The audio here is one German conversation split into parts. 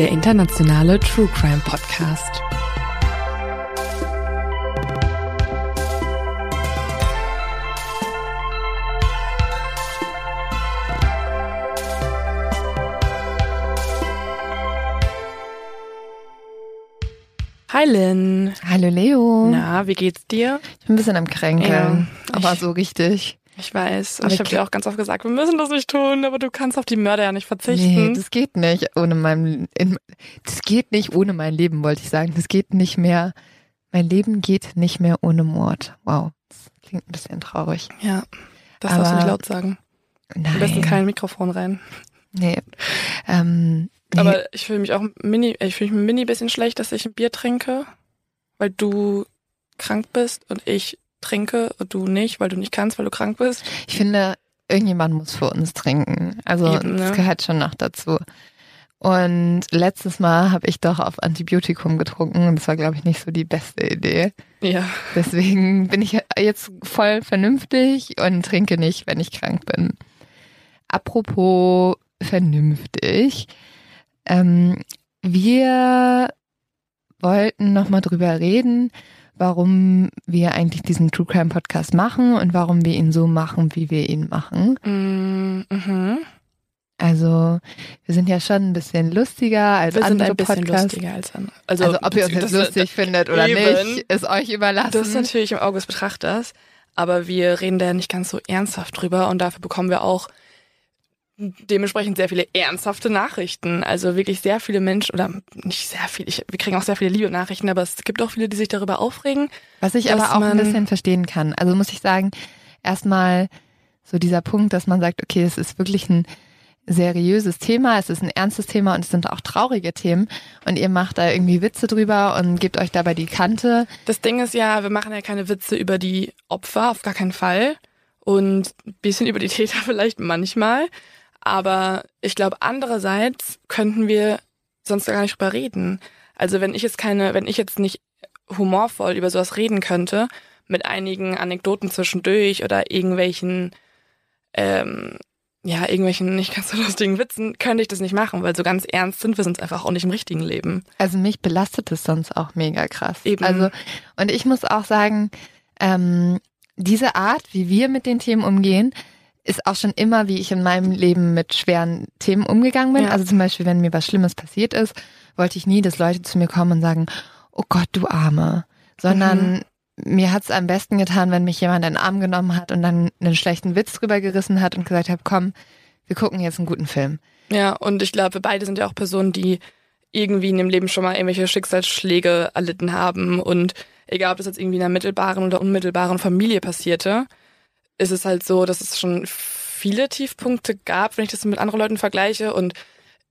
Der internationale True Crime Podcast. Hi Lynn. Hallo Leo. Na, wie geht's dir? Ich bin ein bisschen am Kränkeln, Ja, aber so richtig. Ich weiß. Und Aber ich habe dir auch ganz oft gesagt, wir müssen das nicht tun, aber du kannst auf die Mörder ja nicht verzichten. Nee, das geht nicht ohne mein, in, das geht nicht ohne mein Leben, wollte ich sagen. Das geht nicht mehr, mein Leben geht nicht mehr ohne Mord. Wow, das klingt ein bisschen traurig. ja, das Aber- darfst du nicht laut sagen. Nein. Am besten kein Mikrofon rein. Nee. Ähm, nee. Aber ich fühle mich auch mini, ich fühle mich ein mini bisschen schlecht, dass ich ein Bier trinke, weil du krank bist und ich trinke und du nicht, weil du nicht kannst, weil du krank bist. ich finde, irgendjemand muss für uns trinken. Also Eben, ne? das gehört schon noch dazu. Und letztes Mal habe ich doch auf Antibiotikum getrunken und das war, glaube ich, nicht so die beste Idee. Ja. Deswegen bin ich jetzt voll vernünftig und trinke nicht, wenn ich krank bin. Apropos vernünftig. Ähm, wir wollten nochmal drüber reden, warum wir eigentlich diesen True Crime Podcast machen und warum wir ihn so machen, wie wir ihn machen. Mm, Mhm. Also, wir sind ja schon ein bisschen lustiger als Wir sind andere ein bisschen Podcasts. lustiger als andere. Also, ob ihr uns jetzt das- lustig findet oder eben. nicht, ist euch überlassen. Das ist natürlich im Auge des Betrachters, aber wir reden da nicht ganz so ernsthaft drüber und dafür bekommen wir auch dementsprechend sehr viele ernsthafte Nachrichten. Also wirklich sehr viele Menschen, oder nicht sehr viele, ich, wir kriegen auch sehr viele liebe Nachrichten, aber es gibt auch viele, die sich darüber aufregen. Was ich aber auch ein bisschen verstehen kann. Also muss ich sagen, erstmal so dieser Punkt, dass man sagt, okay, es ist wirklich ein seriöses Thema, es ist ein ernstes Thema und es sind auch traurige Themen und ihr macht da irgendwie Witze drüber und gebt euch dabei die Kante. Das Ding ist ja, wir machen ja keine Witze über die Opfer, auf gar keinen Fall. Und ein bisschen über die Täter vielleicht manchmal. Aber ich glaube, andererseits könnten wir sonst gar nicht drüber reden. Also wenn ich jetzt keine, wenn ich jetzt nicht humorvoll über sowas reden könnte, mit einigen Anekdoten zwischendurch oder irgendwelchen, ähm, ja, irgendwelchen nicht ganz so lustigen Witzen, könnte ich das nicht machen, weil so ganz ernst sind wir sonst einfach auch nicht im richtigen Leben. Also mich belastet es sonst auch mega krass. Eben. Also und ich muss auch sagen, ähm, diese Art, wie wir mit den Themen umgehen, ist auch schon immer, wie ich in meinem Leben mit schweren Themen umgegangen bin. Ja. Also zum Beispiel, wenn mir was Schlimmes passiert ist, wollte ich nie, dass Leute zu mir kommen und sagen, oh Gott, du Arme. Sondern mir hat's am besten getan, wenn mich jemand in den Arm genommen hat und dann einen schlechten Witz drüber gerissen hat und gesagt hat, komm, wir gucken jetzt einen guten Film. Ja, und ich glaube, wir beide sind ja auch Personen, die irgendwie in ihrem Leben schon mal irgendwelche Schicksalsschläge erlitten haben. Und egal, ob das jetzt irgendwie in einer mittelbaren oder unmittelbaren Familie passierte, ist es halt so, dass es schon viele Tiefpunkte gab, wenn ich das mit anderen Leuten vergleiche. Und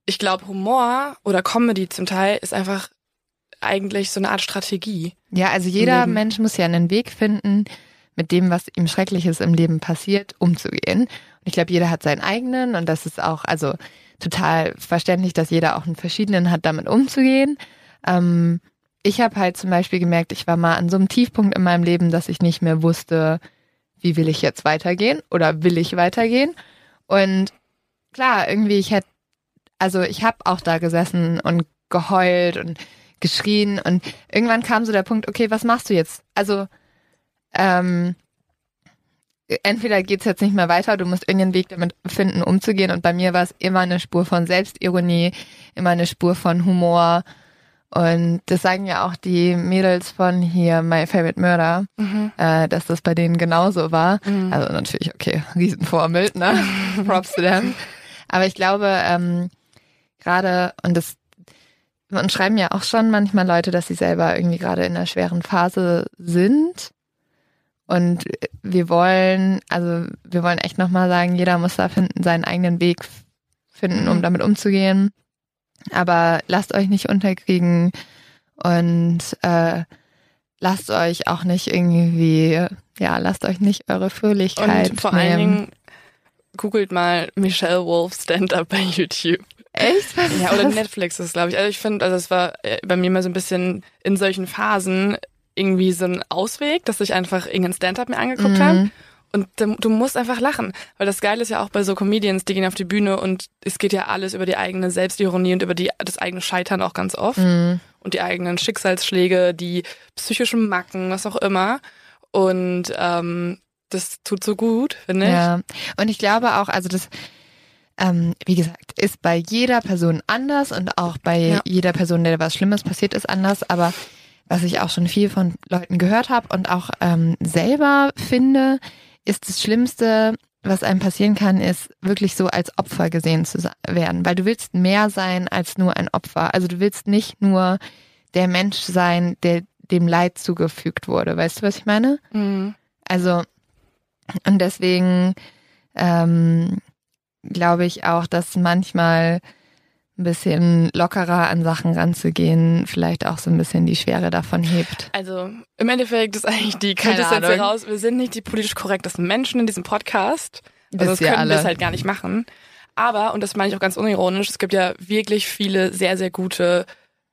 ich glaube, Humor oder Comedy zum Teil ist einfach eigentlich so eine Art Strategie. Ja, also jeder. Mensch muss ja einen Weg finden, mit dem, was ihm Schreckliches im Leben passiert, umzugehen. Und ich glaube, jeder hat seinen eigenen und das ist auch, also total verständlich, dass jeder auch einen verschiedenen hat, damit umzugehen. Ähm, ich habe halt zum Beispiel gemerkt, ich war mal an so einem Tiefpunkt in meinem Leben, dass ich nicht mehr wusste, wie will ich jetzt weitergehen oder will ich weitergehen. Und klar, irgendwie, ich hätte, also ich habe auch da gesessen und geheult und geschrien und irgendwann kam so der Punkt, okay, was machst du jetzt? Also ähm, entweder geht's jetzt nicht mehr weiter, du musst irgendeinen Weg damit finden, umzugehen. Und bei mir war es immer eine Spur von Selbstironie, immer eine Spur von Humor. Und das sagen ja auch die Mädels von hier My Favorite Murder, Mhm. äh, dass das bei denen genauso war. Mhm. Also natürlich, okay, Riesenvorbild, ne? Props zu them. Aber ich glaube, ähm, gerade, und das und schreiben ja auch schon manchmal Leute, dass sie selber irgendwie gerade in einer schweren Phase sind. Und wir wollen, also wir wollen echt nochmal sagen, jeder muss da finden, seinen eigenen Weg finden, um Mhm. damit umzugehen. Aber lasst euch nicht unterkriegen und äh, lasst euch auch nicht irgendwie, ja, lasst euch nicht eure Fröhlichkeit Und vor nehmen. allen Dingen googelt mal Michelle Wolf Stand-Up bei YouTube. Echt? Was Ja, oder das? Netflix ist, glaube ich. Also ich finde, also es war äh, bei mir mal so ein bisschen in solchen Phasen irgendwie so ein Ausweg, dass ich einfach irgendein Stand-Up mir angeguckt Mhm. habe. Und du, musst einfach lachen. Weil das Geile ist ja auch bei so Comedians, die gehen auf die Bühne und es geht ja alles über die eigene Selbstironie und über die, das eigene Scheitern auch ganz oft. Mhm. Und die eigenen Schicksalsschläge, die psychischen Macken, was auch immer. Und ähm, das tut so gut, finde ich. Ja, und ich glaube auch, also das, ähm, wie gesagt, ist bei jeder Person anders und auch bei Ja. jeder Person, der was Schlimmes passiert ist, anders. Aber was ich auch schon viel von Leuten gehört habe und auch ähm, selber finde, ist das Schlimmste, was einem passieren kann, ist wirklich so als Opfer gesehen zu werden. Weil du willst mehr sein als nur ein Opfer. Also du willst nicht nur der Mensch sein, der dem Leid zugefügt wurde. Weißt du, was ich meine? Mhm. Also, und deswegen ähm, glaube ich auch, dass manchmal ein bisschen lockerer an Sachen ranzugehen, vielleicht auch so ein bisschen die Schwere davon hebt. Also im Endeffekt ist eigentlich die Keine Ahnung. heraus, wir sind nicht die politisch korrektesten Menschen in diesem Podcast. Also das können wir es halt gar nicht machen. Aber, und das meine ich auch ganz unironisch, es gibt ja wirklich viele sehr, sehr gute,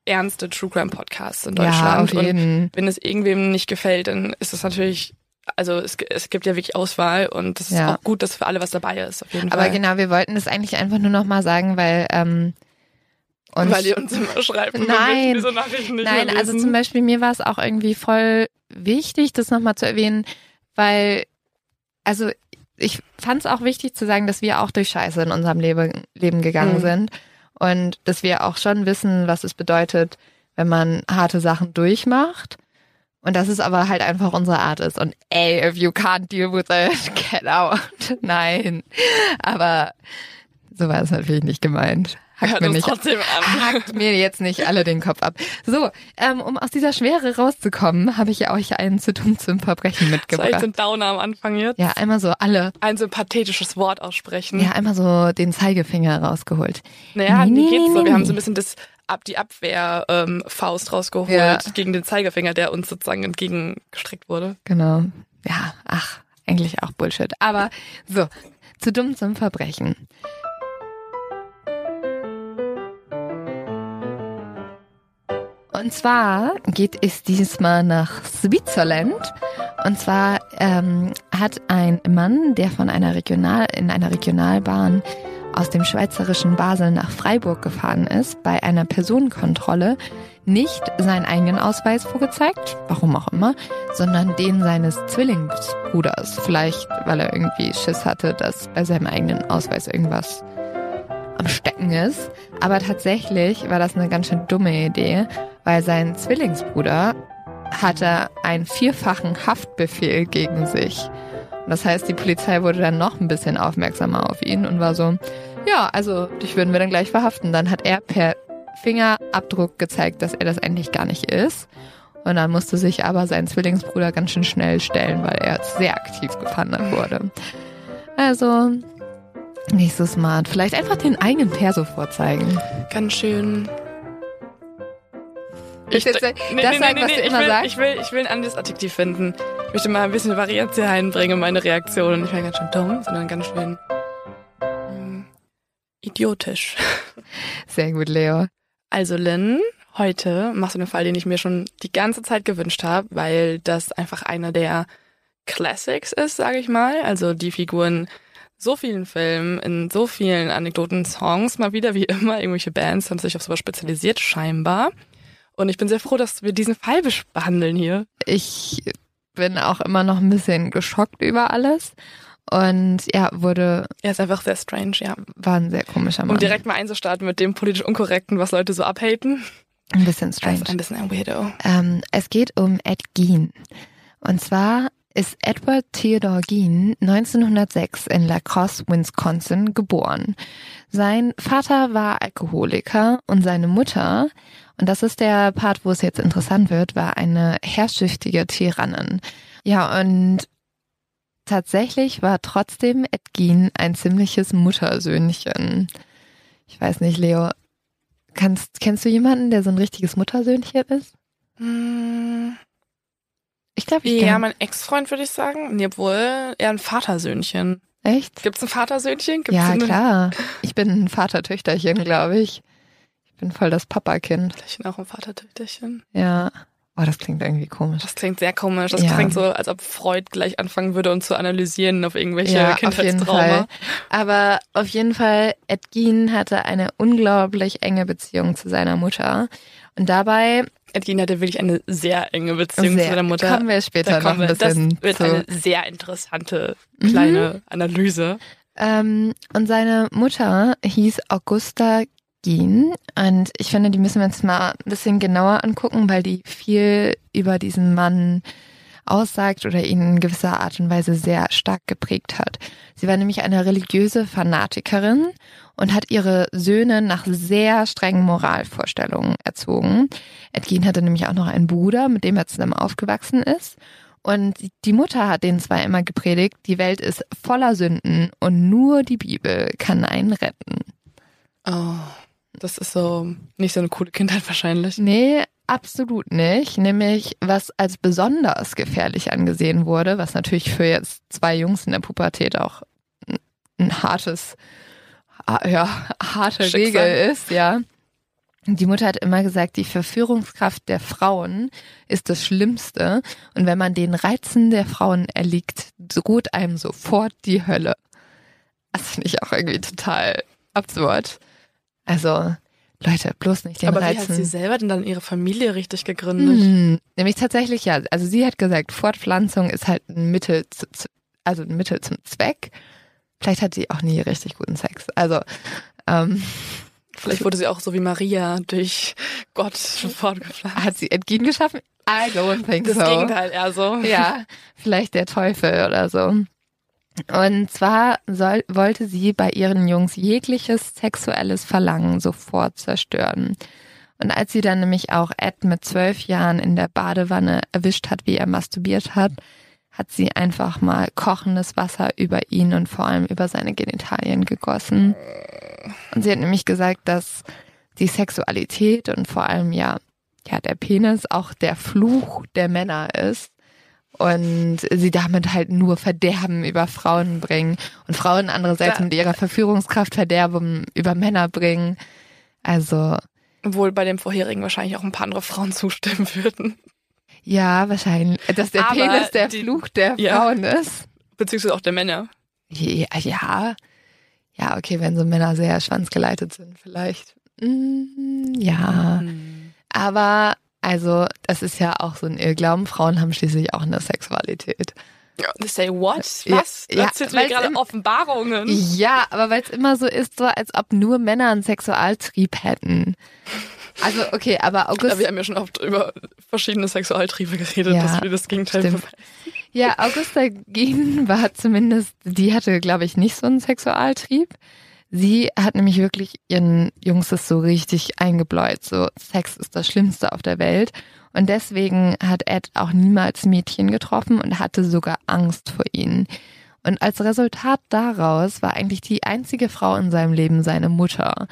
ernste True Crime Podcasts in Ja, Deutschland. auf jeden. Und wenn es irgendwem nicht gefällt, dann ist es natürlich, also es, es gibt ja wirklich Auswahl und es ist Ja. auch gut, dass für alle was dabei ist, auf jeden Aber Fall. genau, wir wollten das eigentlich einfach nur noch mal sagen, weil ähm, uns Weil ihr uns immer schreibt, und Nein. diese Nachrichten nicht Nein, also zum Beispiel mir war es auch irgendwie voll wichtig, das nochmal zu erwähnen, weil, also ich fand es auch wichtig zu sagen, dass wir auch durch Scheiße in unserem Leben, Leben gegangen Mhm. sind und dass wir auch schon wissen, was es bedeutet, wenn man harte Sachen durchmacht. Und dass es aber halt einfach unsere Art ist. Und ey, if you can't deal with it, get out. Nein. Aber so war es natürlich nicht gemeint. Hackt mir nicht hackt mir jetzt nicht alle den Kopf ab. So, ähm, um aus dieser Schwere rauszukommen, habe ich ja euch einen zu dumm zum Verbrechen Das war echt so mitgebracht. ein Downer am Anfang jetzt. Ja, einmal so alle, Ein so pathetisches Wort aussprechen. ja, einmal so den Zeigefinger rausgeholt. Naja, Nee, wie nee, geht's so? Wir haben so ein bisschen das ab die Abwehr ähm, Faust rausgeholt Ja. gegen den Zeigefinger, der uns sozusagen entgegengestreckt wurde. Genau. Ja, ach, eigentlich auch Bullshit. Aber so, zu dumm zum Verbrechen. Und zwar geht es diesmal nach Switzerland. Und zwar ähm, hat ein Mann, der von einer Regional in einer Regionalbahn aus dem schweizerischen Basel nach Freiburg gefahren ist, bei einer Personenkontrolle nicht seinen eigenen Ausweis vorgezeigt, warum auch immer, sondern den seines Zwillingsbruders. Vielleicht, weil er irgendwie Schiss hatte, dass bei seinem eigenen Ausweis irgendwas am Stecken ist. Aber tatsächlich war das eine ganz schön dumme Idee, weil sein Zwillingsbruder hatte einen vierfachen Haftbefehl gegen sich. Und das heißt, die Polizei wurde dann noch ein bisschen aufmerksamer auf ihn und war so, ja, also dich würden wir dann gleich verhaften. Dann hat er per Fingerabdruck gezeigt, dass er das eigentlich gar nicht ist. Und dann musste sich aber sein Zwillingsbruder ganz schön schnell stellen, weil er sehr aktiv gefahndet wurde. Also, nicht so smart. Vielleicht einfach den eigenen Perso vorzeigen. Ganz schön. Ist jetzt das sagen, was du ich immer will, sagst? Ich will, ich will ein anderes Adjektiv finden. Ich möchte mal ein bisschen Varianz hier einbringen in meine Reaktionen. Nicht mehr ganz schön dumm, sondern ganz schön ähm, idiotisch. Sehr gut, Leo. Also Lynn, heute machst du einen Fall, den ich mir schon die ganze Zeit gewünscht habe, weil das einfach einer der Classics ist, sage ich mal. Also die Figuren so vielen Filmen, in so vielen Anekdoten, Songs, mal wieder wie immer, irgendwelche Bands haben sich auf sowas spezialisiert, scheinbar. Und ich bin sehr froh, dass wir diesen Fall behandeln hier. Ich bin auch immer noch ein bisschen geschockt über alles. Und ja, wurde. Er ist einfach sehr strange, ja. War ein sehr komischer Mann. Um direkt mal einzustarten mit dem politisch Unkorrekten, was Leute so abhaten. Ein bisschen strange. Ein bisschen ein Weirdo. Ähm, es geht um Ed Gein. Und zwar ist Edward Theodore Gein 1906 in La Crosse, Wisconsin geboren. Sein Vater war Alkoholiker und seine Mutter, und das ist der Part, wo es jetzt interessant wird, war eine herrschsüchtige Tyrannin. Ja, und tatsächlich war trotzdem Ed Gein ein ziemliches Muttersöhnchen. Ich weiß nicht, Leo, kannst, kennst du jemanden, der so ein richtiges Muttersöhnchen ist? Hm, Ich glaube, ich ja, kenn- mein Ex-Freund würde ich sagen. Nee, obwohl, eher ein Vatersöhnchen. Echt? Gibt's ein Vatersöhnchen? Gibt's Ja, eine, klar. Ich bin ein Vatertöchterchen, glaube ich. Ich bin voll das Papakind. Vielleicht auch ein Vatertöchterchen. Ja. Oh, das klingt irgendwie komisch. Das klingt sehr komisch. Das Ja. klingt so, als ob Freud gleich anfangen würde, uns zu analysieren auf irgendwelche Ja, auf jeden Kindheitstrauma. Fall. Aber auf jeden Fall, Ed Gein hatte eine unglaublich enge Beziehung zu seiner Mutter. Und dabei Edgin hatte wirklich eine sehr enge Beziehung sehr, zu seiner Mutter. kommen wir später Da noch ein wir, das bisschen wird zu. eine sehr interessante Mhm. kleine Analyse. Ähm, und seine Mutter hieß Augusta Gein. Und ich finde, die müssen wir uns mal ein bisschen genauer angucken, weil die viel über diesen Mann aussagt oder ihn in gewisser Art und Weise sehr stark geprägt hat. Sie war nämlich eine religiöse Fanatikerin und hat ihre Söhne nach sehr strengen Moralvorstellungen erzogen. Edgin hatte nämlich auch noch einen Bruder, mit dem er zusammen aufgewachsen ist. Und die Mutter hat den zwei immer gepredigt, die Welt ist voller Sünden und nur die Bibel kann einen retten. Oh, das ist so nicht so eine coole Kindheit wahrscheinlich. Nee, absolut nicht. Nämlich, was als besonders gefährlich angesehen wurde, was natürlich für jetzt zwei Jungs in der Pubertät auch ein, hartes, ha- ja, harte Schicksal. Regel ist, ja. Die Mutter hat immer gesagt, die Verführungskraft der Frauen ist das Schlimmste. Und wenn man den Reizen der Frauen erliegt, droht einem sofort die Hölle. Das finde ich auch irgendwie total absurd. Also, Leute, bloß nicht den Aber wie Reizen. hat sie selber denn dann ihre Familie richtig gegründet? Hm, nämlich tatsächlich ja. Also sie hat gesagt, Fortpflanzung ist halt ein Mittel, zu, also ein Mittel zum Zweck. Vielleicht hat sie auch nie richtig guten Sex. Also ähm, Vielleicht wurde sie auch so wie Maria durch Gott fortgepflanzt. hat sie Edgin geschaffen? I don't think Das so. Gegenteil eher so. Ja, vielleicht der Teufel oder so. Und zwar soll, wollte sie bei ihren Jungs jegliches sexuelles Verlangen sofort zerstören. Und als sie dann nämlich auch Ed mit zwölf Jahren in der Badewanne erwischt hat, wie er masturbiert hat, hat sie einfach mal kochendes Wasser über ihn und vor allem über seine Genitalien gegossen. Und sie hat nämlich gesagt, dass die Sexualität und vor allem ja, ja, der Penis auch der Fluch der Männer ist und sie damit halt nur Verderben über Frauen bringen und Frauen andererseits Da- mit ihrer Verführungskraft Verderben über Männer bringen. Also Obwohl bei dem vorherigen wahrscheinlich auch ein paar andere Frauen zustimmen würden. ja, wahrscheinlich, dass der Aber Penis der die- Fluch der ja. Frauen ist. Beziehungsweise auch der Männer. Ja, ja, ja, okay, wenn so Männer sehr schwanzgeleitet sind, vielleicht. Mm, ja, Hm. aber also das ist ja auch so ein Irrglauben. Frauen haben schließlich auch eine Sexualität. Say what? Was? ja, Erzählst du mir gerade im- Offenbarungen? Ja, aber weil es immer so ist, so als ob nur Männer einen Sexualtrieb hätten. Also okay, aber August, Ja, wir haben ja schon oft über verschiedene Sexualtriebe geredet, Ja, dass wir das Gegenteil stimmt. beweisen. ja, Augusta Gien war zumindest, die hatte, glaube ich, nicht so einen Sexualtrieb. Sie hat nämlich wirklich ihren Jungs das so richtig eingebläut. So, Sex ist das Schlimmste auf der Welt. Und deswegen hat Ed auch niemals Mädchen getroffen und hatte sogar Angst vor ihnen. Und als Resultat daraus war eigentlich die einzige Frau in seinem Leben seine Mutter.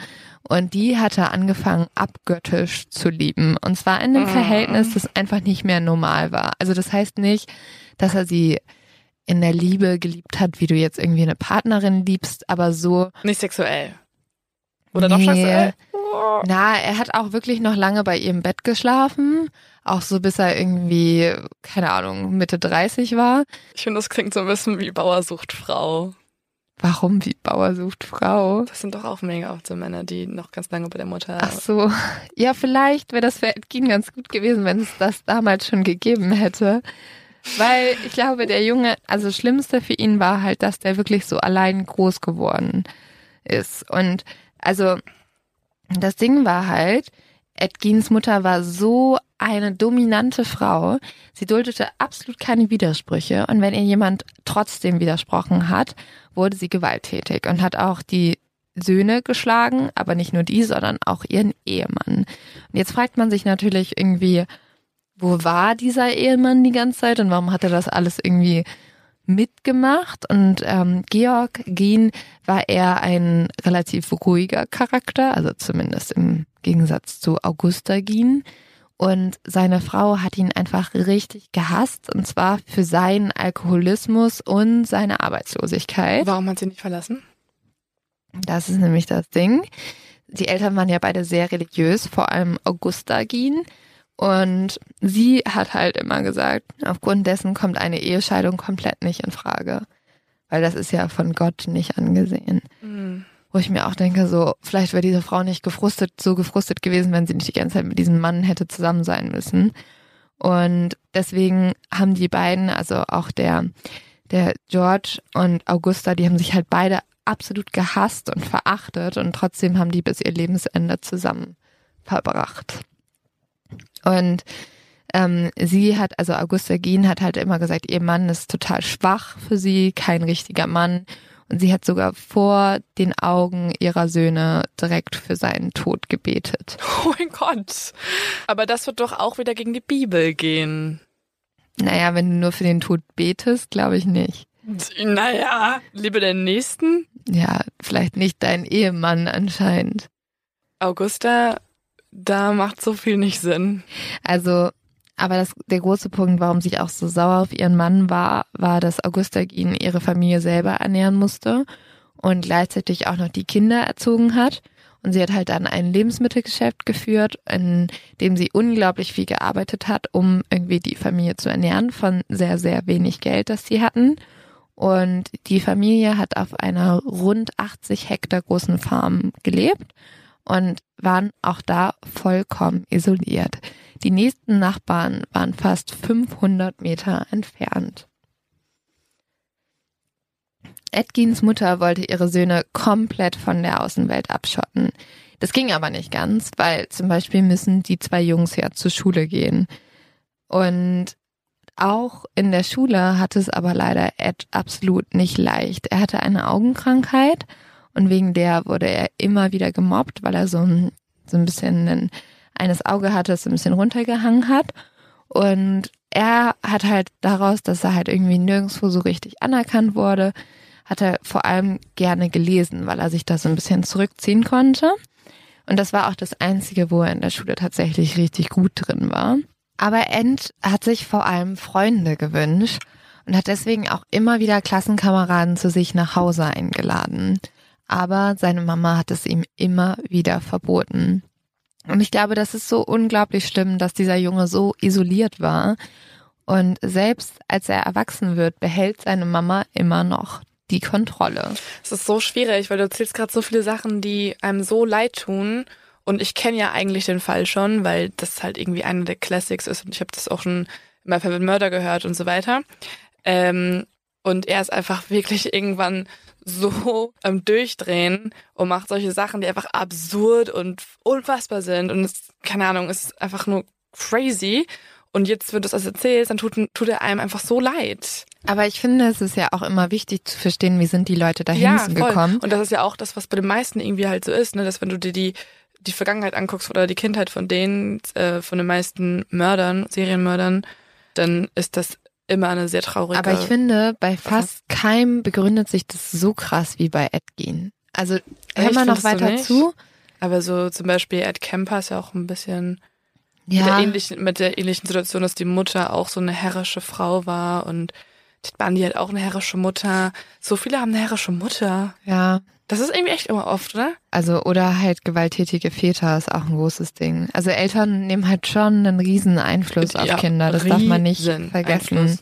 Und die hatte angefangen, abgöttisch zu lieben. Und zwar in einem Mm. Verhältnis, das einfach nicht mehr normal war. Also das heißt nicht, dass er sie in der Liebe geliebt hat, wie du jetzt irgendwie eine Partnerin liebst, aber so, Nicht sexuell. Oder doch sexuell? Na, er hat auch wirklich noch lange bei ihr im Bett geschlafen. Auch so bis er irgendwie, keine Ahnung, Mitte 30 war. Ich finde, das klingt so ein bisschen wie Bauer sucht Frau. Warum wie Bauer sucht Frau? Das sind doch auch mega oft so Männer, die noch ganz lange bei der Mutter. Ach so. Ja, vielleicht wäre das für Edgin ganz gut gewesen, wenn es das damals schon gegeben hätte. Weil ich glaube, der Junge, also das Schlimmste für ihn war halt, dass der wirklich so allein groß geworden ist. Und also das Ding war halt, Edgins Mutter war so eine dominante Frau. Sie duldete absolut keine Widersprüche. Und wenn ihr jemand trotzdem widersprochen hat, wurde sie gewalttätig und hat auch die Söhne geschlagen, aber nicht nur die, sondern auch ihren Ehemann. Und jetzt fragt man sich natürlich irgendwie, wo war dieser Ehemann die ganze Zeit und warum hat er das alles irgendwie mitgemacht? Und ähm, Georg Gien war eher ein relativ ruhiger Charakter, also zumindest im Gegensatz zu Augusta Gien. Und seine Frau hat ihn einfach richtig gehasst, und zwar für seinen Alkoholismus und seine Arbeitslosigkeit. Warum hat sie nicht verlassen? Das ist nämlich das Ding. Die Eltern waren ja beide sehr religiös, vor allem Augusta Gien. Und sie hat halt immer gesagt, aufgrund dessen kommt eine Ehescheidung komplett nicht in Frage. Weil das ist ja von Gott nicht angesehen. Mhm. Wo ich mir auch denke, so, vielleicht wäre diese Frau nicht gefrustet, so gefrustet gewesen, wenn sie nicht die ganze Zeit mit diesem Mann hätte zusammen sein müssen. Und deswegen haben die beiden, also auch der, der George und Augusta, die haben sich halt beide absolut gehasst und verachtet und trotzdem haben die bis ihr Lebensende zusammen verbracht. Und ähm, sie hat, also Augusta Gien hat halt immer gesagt, ihr Mann ist total schwach für sie, kein richtiger Mann. Und sie hat sogar vor den Augen ihrer Söhne direkt für seinen Tod gebetet. Oh mein Gott. Aber das wird doch auch wieder gegen die Bibel gehen. Naja, wenn du nur für den Tod betest, glaube ich nicht. Naja, liebe den Nächsten? Ja, vielleicht nicht dein Ehemann anscheinend. Augusta da macht so viel nicht Sinn. Also, aber das, der große Punkt, warum sie auch so sauer auf ihren Mann war, war, dass Augusta ihn ihre Familie selber ernähren musste und gleichzeitig auch noch die Kinder erzogen hat. Und sie hat halt dann ein Lebensmittelgeschäft geführt, in dem sie unglaublich viel gearbeitet hat, um irgendwie die Familie zu ernähren von sehr, sehr wenig Geld, das sie hatten. Und die Familie hat auf einer rund 80 Hektar großen Farm gelebt und waren auch da vollkommen isoliert. Die nächsten Nachbarn waren fast 500 Meter entfernt. Edgins Mutter wollte ihre Söhne komplett von der Außenwelt abschotten. Das ging aber nicht ganz, weil zum Beispiel müssen die zwei Jungs ja zur Schule gehen. Und auch in der Schule hatte es aber leider Ed absolut nicht leicht. Er hatte eine Augenkrankheit und wegen der wurde er immer wieder gemobbt, weil er so ein, so ein bisschen ein, eines Auge hatte, das ein bisschen runtergehangen hat. Und er hat halt daraus, dass er halt irgendwie nirgendwo so richtig anerkannt wurde, hat er vor allem gerne gelesen, weil er sich da so ein bisschen zurückziehen konnte. Und das war auch das Einzige, wo er in der Schule tatsächlich richtig gut drin war. Aber End hat sich vor allem Freunde gewünscht und hat deswegen auch immer wieder Klassenkameraden zu sich nach Hause eingeladen aber seine Mama hat es ihm immer wieder verboten. Und ich glaube, das ist so unglaublich schlimm, dass dieser Junge so isoliert war. Und selbst als er erwachsen wird, behält seine Mama immer noch die Kontrolle. Es ist so schwierig, weil du erzählst gerade so viele Sachen, die einem so leid tun. Und ich kenne ja eigentlich den Fall schon, weil das halt irgendwie einer der Classics ist. Und ich habe das auch schon meinem Fall Mörder gehört und so weiter. Ähm, und er ist einfach wirklich irgendwann so am Durchdrehen und macht solche Sachen, die einfach absurd und unfassbar sind. Und es, keine Ahnung, es ist einfach nur crazy. Und jetzt, wenn du das erzählst, dann tut, tut er einem einfach so leid. Aber ich finde, es ist ja auch immer wichtig zu verstehen, wie sind die Leute dahin ja, gekommen. Und das ist ja auch das, was bei den meisten irgendwie halt so ist, ne? dass wenn du dir die, die Vergangenheit anguckst oder die Kindheit von denen, äh, von den meisten Mördern, Serienmördern, dann ist das immer eine sehr traurige. Aber ich finde, bei fast keinem begründet sich das so krass wie bei Edgin. Also hör mal noch weiter zu. Aber so zum Beispiel Ed Kemper ist ja auch ein bisschen ja. mit, der ähnlichen, mit der ähnlichen Situation, dass die Mutter auch so eine herrische Frau war und Ted Bundy hat auch eine herrische Mutter. So viele haben eine herrische Mutter. Ja. Das ist irgendwie echt immer oft, oder? Also, oder halt gewalttätige Väter ist auch ein großes Ding. Also Eltern nehmen halt schon einen riesen Einfluss auf ja, Kinder. Das darf man nicht vergessen. Einfluss.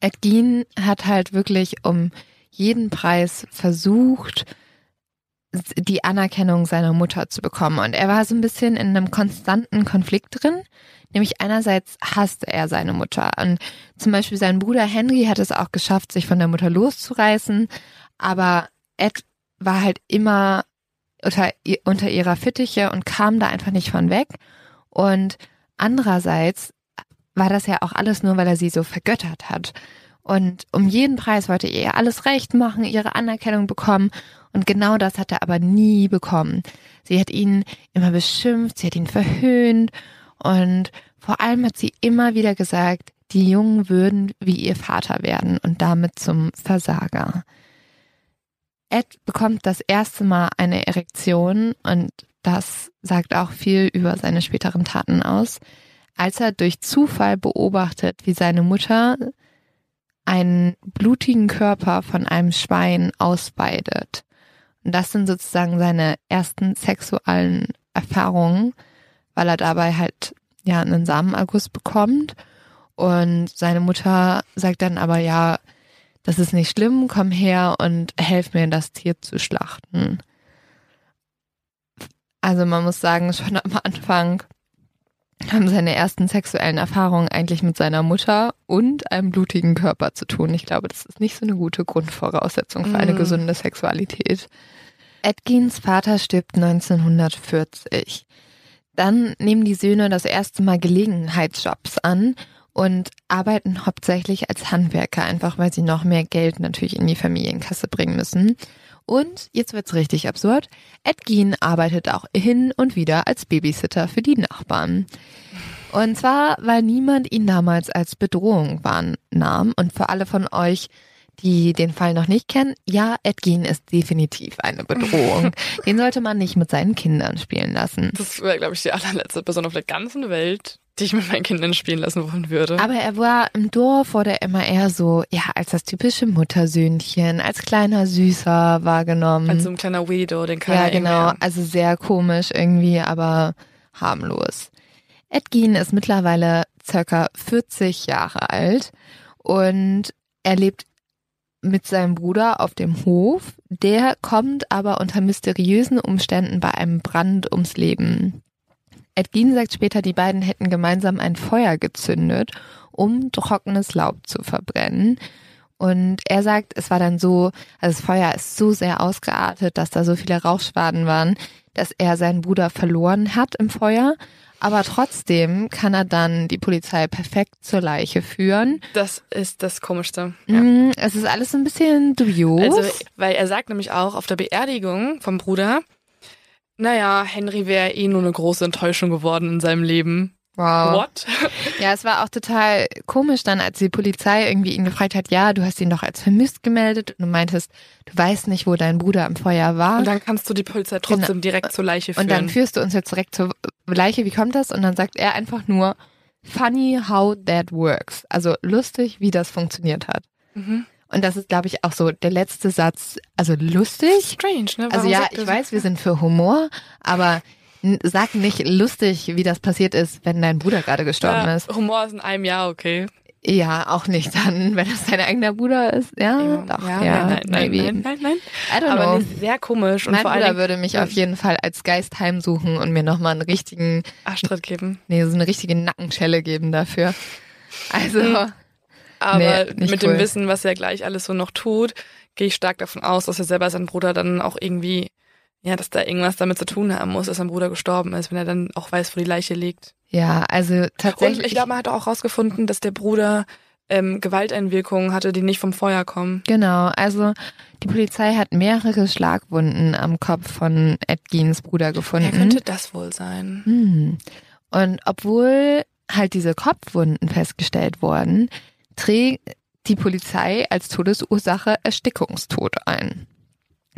Ed Gein hat halt wirklich um jeden Preis versucht, die Anerkennung seiner Mutter zu bekommen. Und er war so ein bisschen in einem konstanten Konflikt drin. Nämlich einerseits hasste er seine Mutter. Und zum Beispiel sein Bruder Henry hat es auch geschafft, sich von der Mutter loszureißen. Aber Ed war halt immer unter, unter ihrer Fittiche und kam da einfach nicht von weg. Und andererseits war das ja auch alles nur, weil er sie so vergöttert hat. Und um jeden Preis wollte er ihr alles recht machen, ihre Anerkennung bekommen. Und genau das hat er aber nie bekommen. Sie hat ihn immer beschimpft, sie hat ihn verhöhnt und vor allem hat sie immer wieder gesagt, die Jungen würden wie ihr Vater werden und damit zum Versager. Ed bekommt das erste Mal eine Erektion und das sagt auch viel über seine späteren Taten aus, als er durch Zufall beobachtet, wie seine Mutter einen blutigen Körper von einem Schwein ausweidet. Und das sind sozusagen seine ersten sexuellen Erfahrungen, weil er dabei halt ja einen Samenerguss bekommt. Und seine Mutter sagt dann aber, ja, das ist nicht schlimm, komm her und helf mir, das Tier zu schlachten. Also man muss sagen, schon am Anfang haben seine ersten sexuellen Erfahrungen eigentlich mit seiner Mutter und einem blutigen Körper zu tun. Ich glaube, das ist nicht so eine gute Grundvoraussetzung für eine mm. gesunde Sexualität. Edgins Vater stirbt 1940. Dann nehmen die Söhne das erste Mal Gelegenheitsjobs an und arbeiten hauptsächlich als Handwerker, einfach weil sie noch mehr Geld natürlich in die Familienkasse bringen müssen. Und jetzt wird's richtig absurd. Edgin arbeitet auch hin und wieder als Babysitter für die Nachbarn. Und zwar, weil niemand ihn damals als Bedrohung wahrnahm und für alle von euch, die den Fall noch nicht kennen, ja, Edgin ist definitiv eine Bedrohung. den sollte man nicht mit seinen Kindern spielen lassen. Das wäre, glaube ich, die allerletzte Person auf der ganzen Welt, die ich mit meinen Kindern spielen lassen wollen würde. Aber er war im Dorf, wurde er immer eher so, ja, als das typische Muttersöhnchen, als kleiner Süßer wahrgenommen. Als so ein kleiner Weirdo, den keiner Ja, genau. Also sehr komisch irgendwie, aber harmlos. Edgin ist mittlerweile circa 40 Jahre alt und er lebt mit seinem Bruder auf dem Hof. Der kommt aber unter mysteriösen Umständen bei einem Brand ums Leben. Edgin sagt später, die beiden hätten gemeinsam ein Feuer gezündet, um trockenes Laub zu verbrennen. Und er sagt, es war dann so, also das Feuer ist so sehr ausgeartet, dass da so viele Rauchschwaden waren, dass er seinen Bruder verloren hat im Feuer. Aber trotzdem kann er dann die Polizei perfekt zur Leiche führen. Das ist das Komischste. Ja. Mm, es ist alles ein bisschen dubios. Also, weil er sagt nämlich auch auf der Beerdigung vom Bruder, naja, Henry wäre eh nur eine große Enttäuschung geworden in seinem Leben. Wow. What? Ja, es war auch total komisch dann, als die Polizei irgendwie ihn gefragt hat, ja, du hast ihn doch als vermisst gemeldet und du meintest, du weißt nicht, wo dein Bruder im Feuer war. Und dann kannst du die Polizei trotzdem genau. direkt zur Leiche führen. Und dann führst du uns jetzt direkt zur Leiche, wie kommt das? Und dann sagt er einfach nur, funny how that works. Also lustig, wie das funktioniert hat. Mhm. Und das ist, glaube ich, auch so der letzte Satz. Also lustig. Strange, ne? Warum also ja, ich weiß, wir sind für Humor, aber sag nicht lustig, wie das passiert ist, wenn dein Bruder gerade gestorben ja, ist. Humor ist in einem Jahr okay. Ja, auch nicht dann, wenn es dein eigener Bruder ist. Ja, ja doch, ja, ja nein, nein, nein, nein, nein, I don't Aber know. sehr komisch. Und mein vor Bruder allem, würde mich auf jeden Fall als Geist heimsuchen und mir nochmal einen richtigen Arschtritt geben. Nee, so eine richtige Nackenschelle geben dafür. Also. Hm. Aber nee, mit cool. dem Wissen, was er gleich alles so noch tut, gehe ich stark davon aus, dass er selber seinen Bruder dann auch irgendwie, ja, dass da irgendwas damit zu tun haben muss, dass sein Bruder gestorben ist, wenn er dann auch weiß, wo die Leiche liegt. Ja, also tatsächlich. Und ich glaube, man hat auch rausgefunden, dass der Bruder ähm, Gewalteinwirkungen hatte, die nicht vom Feuer kommen. Genau, also die Polizei hat mehrere Schlagwunden am Kopf von Edgins Bruder gefunden. Wer könnte das wohl sein? Hm. Und obwohl halt diese Kopfwunden festgestellt wurden, trägt die Polizei als Todesursache Erstickungstod ein.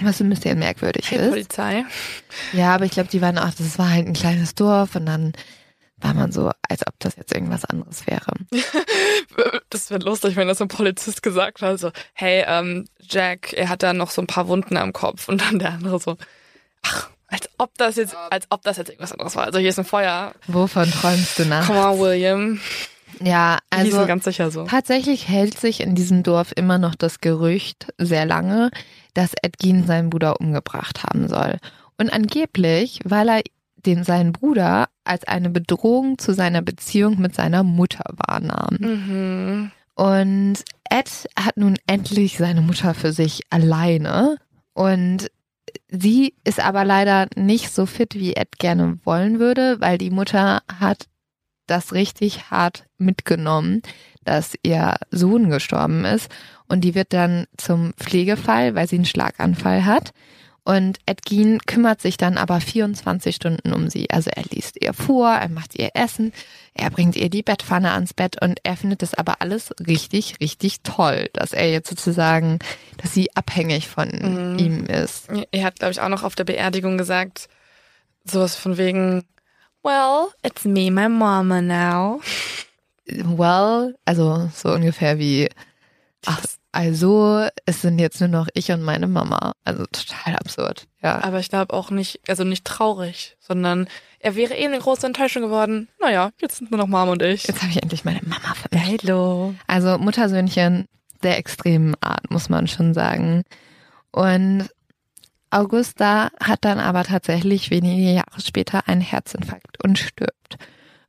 Was ein bisschen merkwürdig hey, ist. Polizei. Ja, aber ich glaube, die waren auch, das war halt ein kleines Dorf und dann war man so, als ob das jetzt irgendwas anderes wäre. das wäre lustig, wenn das ein Polizist gesagt hat, so, hey, ähm, Jack, er hat da noch so ein paar Wunden am Kopf und dann der andere so, ach, als ob das jetzt, als ob das jetzt irgendwas anderes war. Also hier ist ein Feuer. Wovon träumst du nach? Komm mal, William. Ja, also ganz sicher so. tatsächlich hält sich in diesem Dorf immer noch das Gerücht sehr lange, dass Edgin seinen Bruder umgebracht haben soll. Und angeblich, weil er den seinen Bruder als eine Bedrohung zu seiner Beziehung mit seiner Mutter wahrnahm. Mhm. Und Ed hat nun endlich seine Mutter für sich alleine. Und sie ist aber leider nicht so fit, wie Ed gerne wollen würde, weil die Mutter hat das richtig hart mitgenommen, dass ihr Sohn gestorben ist. Und die wird dann zum Pflegefall, weil sie einen Schlaganfall hat. Und Edgin kümmert sich dann aber 24 Stunden um sie. Also er liest ihr vor, er macht ihr Essen, er bringt ihr die Bettpfanne ans Bett und er findet das aber alles richtig, richtig toll, dass er jetzt sozusagen, dass sie abhängig von mhm. ihm ist. Er hat, glaube ich, auch noch auf der Beerdigung gesagt, sowas von wegen, well, it's me, my mama now. Well, also so ungefähr wie, ach, also, es sind jetzt nur noch ich und meine Mama. Also total absurd, ja. Aber ich glaube auch nicht, also nicht traurig, sondern er wäre eh eine große Enttäuschung geworden. Naja, jetzt sind nur noch Mama und ich. Jetzt habe ich endlich meine Mama für mich. Hallo. Also Muttersöhnchen der extremen Art, muss man schon sagen. Und Augusta hat dann aber tatsächlich wenige Jahre später einen Herzinfarkt und stirbt.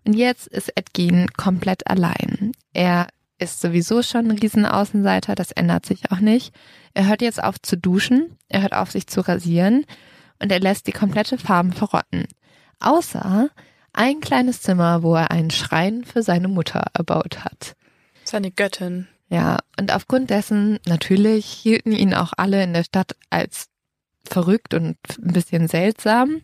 Und jetzt ist Edgin komplett allein. Er ist sowieso schon ein Riesenaußenseiter, das ändert sich auch nicht. Er hört jetzt auf zu duschen, er hört auf sich zu rasieren und er lässt die komplette Farben verrotten. Außer ein kleines Zimmer, wo er einen Schrein für seine Mutter erbaut hat. Seine Göttin. Ja, und aufgrund dessen, natürlich, hielten ihn auch alle in der Stadt als verrückt und ein bisschen seltsam.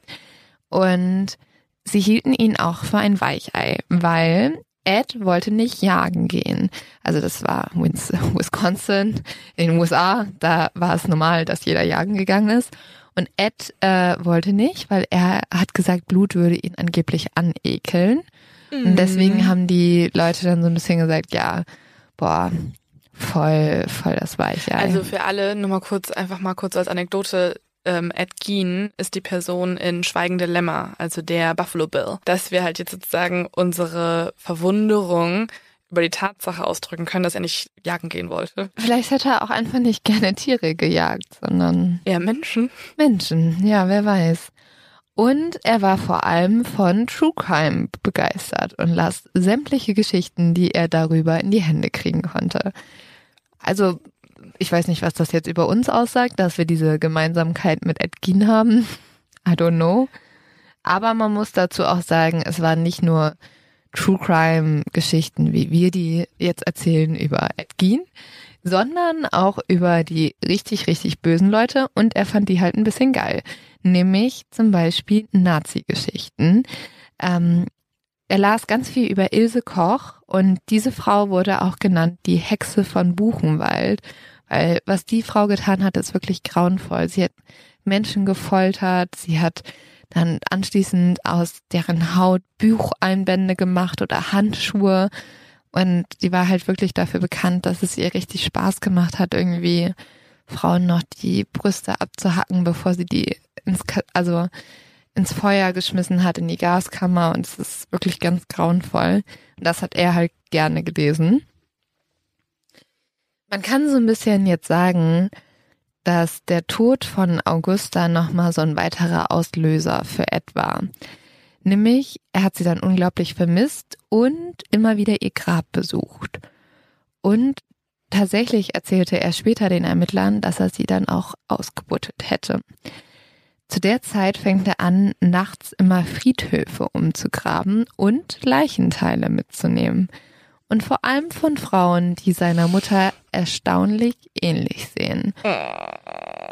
Und sie hielten ihn auch für ein Weichei, weil Ed wollte nicht jagen gehen. Also das war Wisconsin in den USA. Da war es normal, dass jeder jagen gegangen ist. Und Ed äh, wollte nicht, weil er hat gesagt, Blut würde ihn angeblich anekeln. Mhm. Und deswegen haben die Leute dann so ein bisschen gesagt, ja, boah, voll, voll das Weiche. Also für alle, nur mal kurz, einfach mal kurz als Anekdote, ähm, Ed Gein ist die Person in Schweigende Lämmer, also der Buffalo Bill. Dass wir halt jetzt sozusagen unsere Verwunderung über die Tatsache ausdrücken können, dass er nicht jagen gehen wollte. Vielleicht hätte er auch einfach nicht gerne Tiere gejagt, sondern eher Menschen. Menschen, ja, wer weiß. Und er war vor allem von True Crime begeistert und las sämtliche Geschichten, die er darüber in die Hände kriegen konnte. Also ich weiß nicht, was das jetzt über uns aussagt, dass wir diese Gemeinsamkeit mit Edgin haben. I don't know. Aber man muss dazu auch sagen, es waren nicht nur True Crime Geschichten, wie wir die jetzt erzählen über Edgin, sondern auch über die richtig, richtig bösen Leute und er fand die halt ein bisschen geil. Nämlich zum Beispiel Nazi-Geschichten. Ähm, er las ganz viel über Ilse Koch und diese Frau wurde auch genannt die Hexe von Buchenwald weil was die Frau getan hat, ist wirklich grauenvoll. Sie hat Menschen gefoltert, sie hat dann anschließend aus deren Haut Bucheinbände gemacht oder Handschuhe. Und die war halt wirklich dafür bekannt, dass es ihr richtig Spaß gemacht hat, irgendwie Frauen noch die Brüste abzuhacken, bevor sie die ins, also ins Feuer geschmissen hat, in die Gaskammer. Und es ist wirklich ganz grauenvoll. Und das hat er halt gerne gelesen. Man kann so ein bisschen jetzt sagen, dass der Tod von Augusta nochmal so ein weiterer Auslöser für Ed war. Nämlich, er hat sie dann unglaublich vermisst und immer wieder ihr Grab besucht. Und tatsächlich erzählte er später den Ermittlern, dass er sie dann auch ausgebuttet hätte. Zu der Zeit fängt er an, nachts immer Friedhöfe umzugraben und Leichenteile mitzunehmen und vor allem von Frauen, die seiner Mutter erstaunlich ähnlich sehen.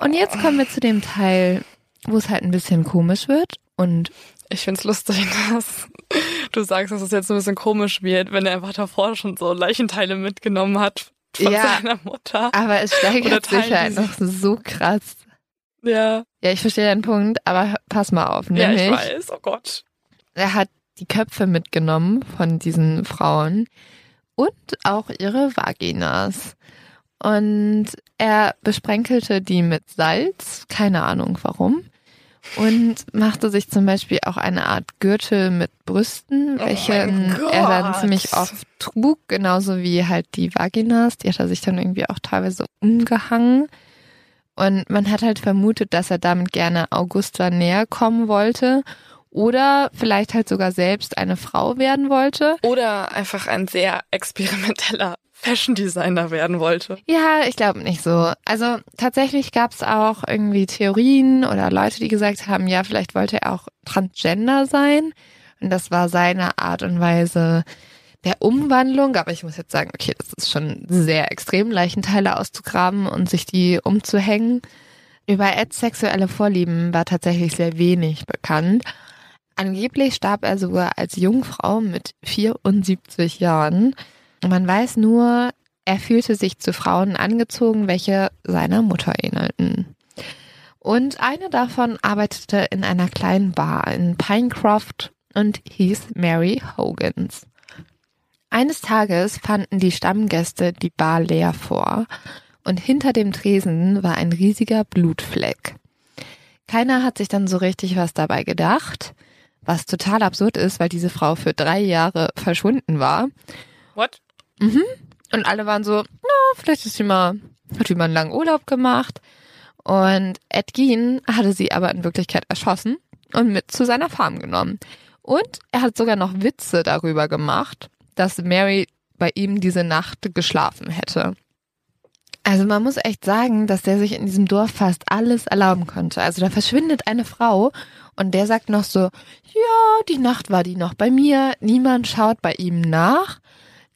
Und jetzt kommen wir zu dem Teil, wo es halt ein bisschen komisch wird und ich find's lustig, dass du sagst, dass es jetzt ein bisschen komisch wird, wenn er einfach davor schon so Leichenteile mitgenommen hat von ja, seiner Mutter. Aber es steigert sich halt noch so krass. Ja. Ja, ich verstehe deinen Punkt, aber pass mal auf. Nämlich, ja, ich weiß, oh Gott. Er hat die Köpfe mitgenommen von diesen Frauen und auch ihre Vaginas. Und er besprenkelte die mit Salz, keine Ahnung warum, und machte sich zum Beispiel auch eine Art Gürtel mit Brüsten, oh welche er dann ziemlich oft trug, genauso wie halt die Vaginas, die hat er sich dann irgendwie auch teilweise umgehangen. Und man hat halt vermutet, dass er damit gerne Augusta näher kommen wollte oder vielleicht halt sogar selbst eine Frau werden wollte. Oder einfach ein sehr experimenteller Fashion Designer werden wollte. Ja, ich glaube nicht so. Also tatsächlich gab es auch irgendwie Theorien oder Leute, die gesagt haben, ja, vielleicht wollte er auch Transgender sein. Und das war seine Art und Weise der Umwandlung. Aber ich muss jetzt sagen, okay, das ist schon sehr extrem, Leichenteile auszugraben und sich die umzuhängen. Über Eds sexuelle Vorlieben war tatsächlich sehr wenig bekannt. Angeblich starb er sogar als Jungfrau mit 74 Jahren. Man weiß nur, er fühlte sich zu Frauen angezogen, welche seiner Mutter ähnelten. Und eine davon arbeitete in einer kleinen Bar in Pinecroft und hieß Mary Hogans. Eines Tages fanden die Stammgäste die Bar leer vor und hinter dem Tresen war ein riesiger Blutfleck. Keiner hat sich dann so richtig was dabei gedacht, was total absurd ist, weil diese Frau für drei Jahre verschwunden war. What? Mhm. Und alle waren so, na, vielleicht ist sie mal, hat sie mal einen langen Urlaub gemacht. Und Ed Gein hatte sie aber in Wirklichkeit erschossen und mit zu seiner Farm genommen. Und er hat sogar noch Witze darüber gemacht, dass Mary bei ihm diese Nacht geschlafen hätte. Also man muss echt sagen, dass der sich in diesem Dorf fast alles erlauben konnte. Also da verschwindet eine Frau und der sagt noch so, ja, die Nacht war die noch bei mir, niemand schaut bei ihm nach.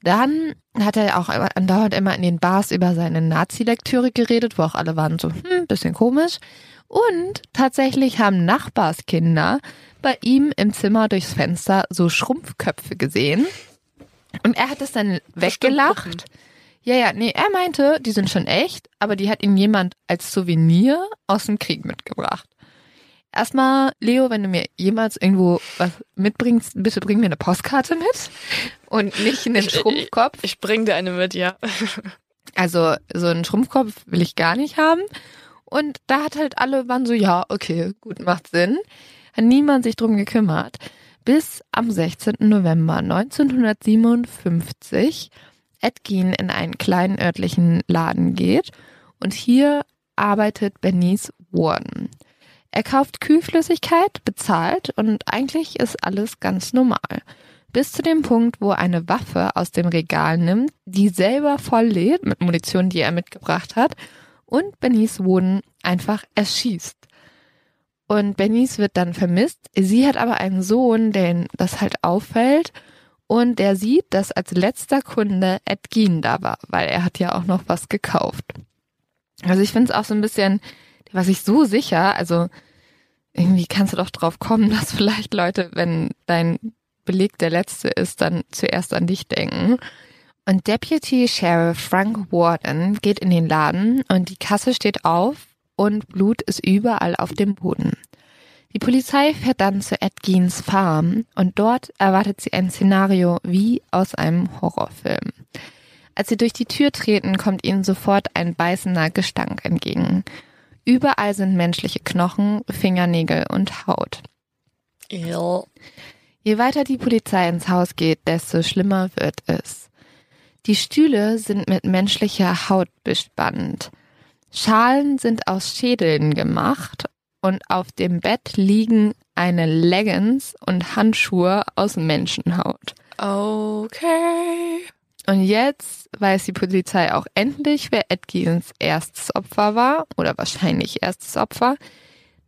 Dann hat er auch andauernd immer in den Bars über seine Nazi-Lektüre geredet, wo auch alle waren so, hm, bisschen komisch. Und tatsächlich haben Nachbarskinder bei ihm im Zimmer durchs Fenster so Schrumpfköpfe gesehen. Und er hat es dann weggelacht. Ja, ja, nee, er meinte, die sind schon echt, aber die hat ihm jemand als Souvenir aus dem Krieg mitgebracht. Erstmal, Leo, wenn du mir jemals irgendwo was mitbringst, bitte bring mir eine Postkarte mit und nicht einen Ich- Schrumpfkopf. Ich bring dir eine mit, ja. Also so einen Schrumpfkopf will ich gar nicht haben. Und da hat halt alle waren so, ja, okay, gut, macht Sinn. Hat niemand sich drum gekümmert. Bis am 16. November 1957 Edgin in einen kleinen örtlichen Laden geht und hier arbeitet Bernice Warden. Er kauft Kühlflüssigkeit, bezahlt und eigentlich ist alles ganz normal. Bis zu dem Punkt, wo er eine Waffe aus dem Regal nimmt, die selber voll lädt mit Munition, die er mitgebracht hat, und Bernice Woden einfach erschießt. Und Bernice wird dann vermisst. Sie hat aber einen Sohn, den das halt auffällt. Und der sieht, dass als letzter Kunde Ed Gein da war, weil er hat ja auch noch was gekauft. Also ich finde es auch so ein bisschen, was ich so sicher, also irgendwie kannst du doch drauf kommen, dass vielleicht Leute, wenn dein Beleg der letzte ist, dann zuerst an dich denken. Und Deputy Sheriff Frank Warden geht in den Laden und die Kasse steht auf und Blut ist überall auf dem Boden. Die Polizei fährt dann zu Geins Farm und dort erwartet sie ein Szenario wie aus einem Horrorfilm. Als sie durch die Tür treten, kommt ihnen sofort ein beißender Gestank entgegen. Überall sind menschliche Knochen, Fingernägel und Haut. Ja. Je weiter die Polizei ins Haus geht, desto schlimmer wird es. Die Stühle sind mit menschlicher Haut bespannt. Schalen sind aus Schädeln gemacht und auf dem Bett liegen eine Leggings und Handschuhe aus Menschenhaut. Okay. Und jetzt weiß die Polizei auch endlich, wer Edgins erstes Opfer war oder wahrscheinlich erstes Opfer.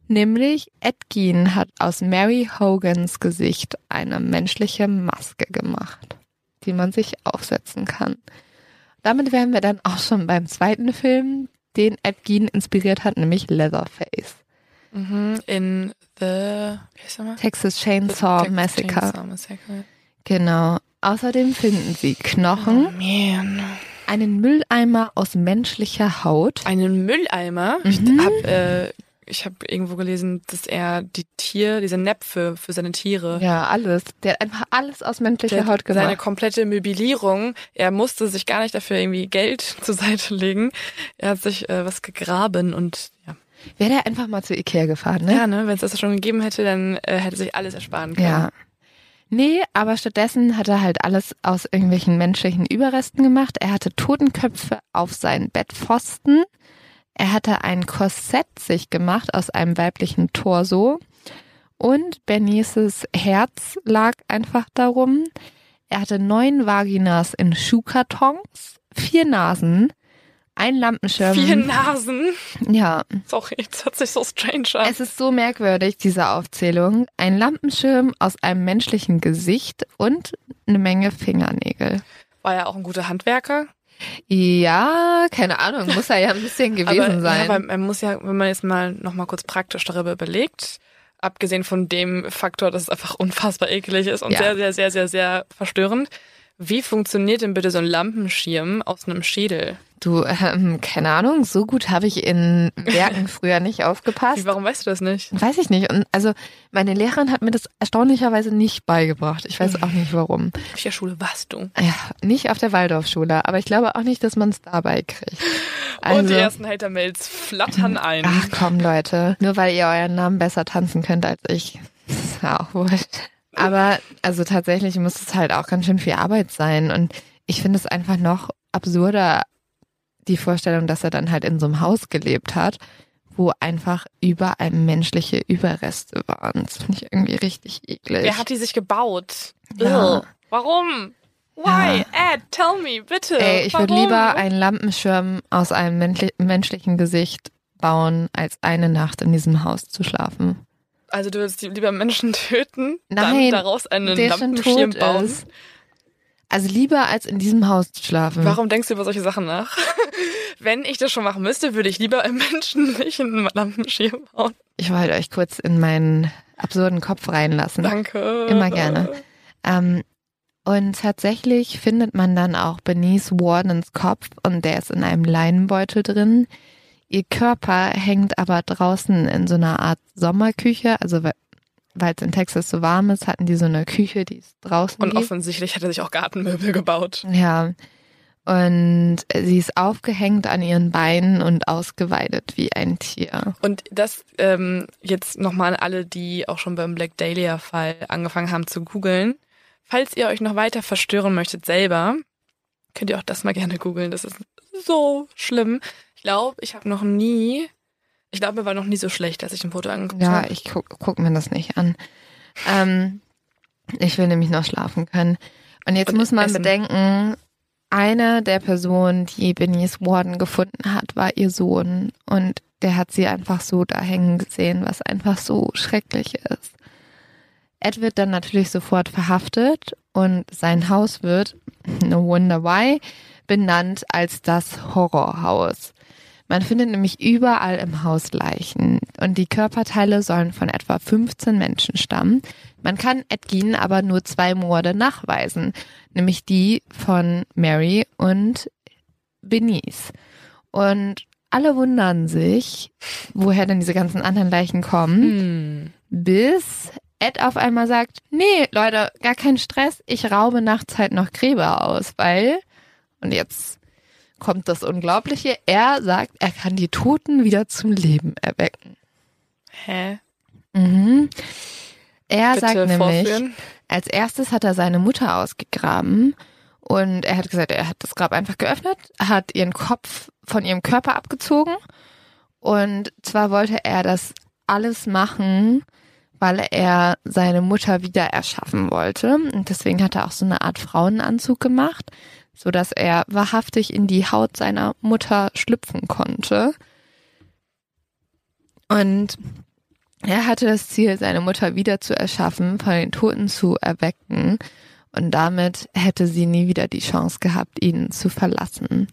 Nämlich Edgin hat aus Mary Hogans Gesicht eine menschliche Maske gemacht, die man sich aufsetzen kann. Damit wären wir dann auch schon beim zweiten Film, den Edgin inspiriert hat, nämlich Leatherface. Mhm. In The? Texas Chainsaw Texas Massacre. Chainsaw Massacre. Genau. Außerdem finden sie Knochen, Oh man. einen Mülleimer aus menschlicher Haut. Einen Mülleimer. Mhm. Ich hab, äh, ich hab irgendwo gelesen, dass er die Tier, diese Näpfe für seine Tiere, Ja, alles. Der hat einfach alles aus menschlicher Haut seine gemacht. komplette Möblierung, er musste sich gar nicht dafür irgendwie Geld zur Seite legen. Er hat sich äh, was gegraben und ja. Wäre der einfach mal zu Ikea gefahren, ne? Ja, ne, wenn es das schon gegeben hätte, dann äh, hätte sich alles ersparen können. Ja. Nee, aber stattdessen hat er halt alles aus irgendwelchen menschlichen Überresten gemacht. Er hatte Totenköpfe auf seinen Bettpfosten. Er hatte ein Korsett sich gemacht aus einem weiblichen Torso und Bernices Herz lag einfach darum. Er hatte neun Vaginas in Schuhkartons, vier Nasen, ein Lampenschirm. Vier Nasen? Ja. Sorry, das hört sich so strange an. Es ist so merkwürdig, diese Aufzählung. Ein Lampenschirm aus einem menschlichen Gesicht und eine Menge Fingernägel. War er auch ein guter Handwerker? Ja, keine Ahnung, muss er ja ein bisschen gewesen aber, sein. Ja, aber man muss ja, wenn man jetzt mal nochmal kurz praktisch darüber überlegt, abgesehen von dem Faktor, dass es einfach unfassbar eklig ist und Ja. sehr, sehr, sehr, sehr, sehr verstörend. Wie funktioniert denn bitte so ein Lampenschirm aus einem Schädel? Du, ähm, keine Ahnung, so gut habe ich in Werken früher nicht aufgepasst. Warum weißt du das nicht? Weiß ich nicht. Und also meine Lehrerin hat mir das erstaunlicherweise nicht beigebracht. Ich weiß auch nicht warum. In welcher Schule warst du? Ja, nicht auf der Waldorfschule, aber ich glaube auch nicht, dass man es dabei kriegt. und die ersten Hater-Mails flattern ein. Also- Ach komm, Leute. Nur weil ihr euren Namen besser tanzen könnt als ich. Ist ja auch wurscht. Aber also tatsächlich muss es halt auch ganz schön viel Arbeit sein. Und ich finde es einfach noch absurder, die Vorstellung, dass er dann halt in so einem Haus gelebt hat, wo einfach überall menschliche Überreste waren. Das finde ich irgendwie richtig eklig. Wer hat die sich gebaut? Ja. Warum? Why? Ed, tell me, bitte. Ey, ich würde lieber einen Lampenschirm aus einem menschli- menschlichen Gesicht bauen, als eine Nacht in diesem Haus zu schlafen. Also du würdest lieber Menschen töten, Nein, dann daraus einen Lampenschirm bauen? ist. Also lieber als in diesem Haus zu schlafen. Warum denkst du über solche Sachen nach? Wenn ich das schon machen müsste, würde ich lieber einen Menschen nicht einen Lampenschirm bauen. Ich wollte euch kurz in meinen absurden Kopf reinlassen. Danke. Immer gerne. Ähm, und tatsächlich findet man dann auch Benice Wardens Kopf und der ist in einem Leinenbeutel drin. Ihr Körper hängt aber draußen in so einer Art Sommerküche. Also weil es in Texas so warm ist, hatten die so eine Küche, die ist draußen. Und lief. offensichtlich hat er sich auch Gartenmöbel gebaut. Ja. Und sie ist aufgehängt an ihren Beinen und ausgeweidet wie ein Tier. Und das ähm, jetzt nochmal an alle, die auch schon beim Black Dahlia-Fall angefangen haben zu googeln. Falls ihr euch noch weiter verstören möchtet selber, könnt ihr auch das mal gerne googeln. Das ist so schlimm. Ich glaube, ich habe noch nie, ich glaube, mir war noch nie so schlecht, als ich ein Foto angeguckt Ja, habe. ich guck, guck mir das nicht an. Ähm, ich will nämlich noch schlafen können. Und jetzt Und muss man essen. bedenken, eine der Personen, die Benice Warden gefunden hat, war ihr Sohn. Und der hat sie einfach so da hängen gesehen, was einfach so schrecklich ist. Ed wird dann natürlich sofort verhaftet und sein Haus wird, no wonder why, benannt als das Horrorhaus. Man findet nämlich überall im Haus Leichen und die Körperteile sollen von etwa 15 Menschen stammen. Man kann Edgin aber nur zwei Morde nachweisen, nämlich die von Mary und Benice. Und alle wundern sich, woher denn diese ganzen anderen Leichen kommen, Hm. bis Ed auf einmal sagt, nee, Leute, gar kein Stress, ich raube nachts halt noch Gräber aus, weil, und jetzt kommt das Unglaubliche, er sagt, er kann die Toten wieder zum Leben erwecken. Hä? Mhm. Er Bitte sagt nämlich, vorführen. als erstes hat er seine Mutter ausgegraben und er hat gesagt, er hat das Grab einfach geöffnet, hat ihren Kopf von ihrem Körper abgezogen und zwar wollte er das alles machen, weil er seine Mutter wieder erschaffen wollte und deswegen hat er auch so eine Art Frauenanzug gemacht, so dass er wahrhaftig in die Haut seiner Mutter schlüpfen konnte. Und er hatte das Ziel, seine Mutter wieder zu erschaffen, von den Toten zu erwecken. Und damit hätte sie nie wieder die Chance gehabt, ihn zu verlassen.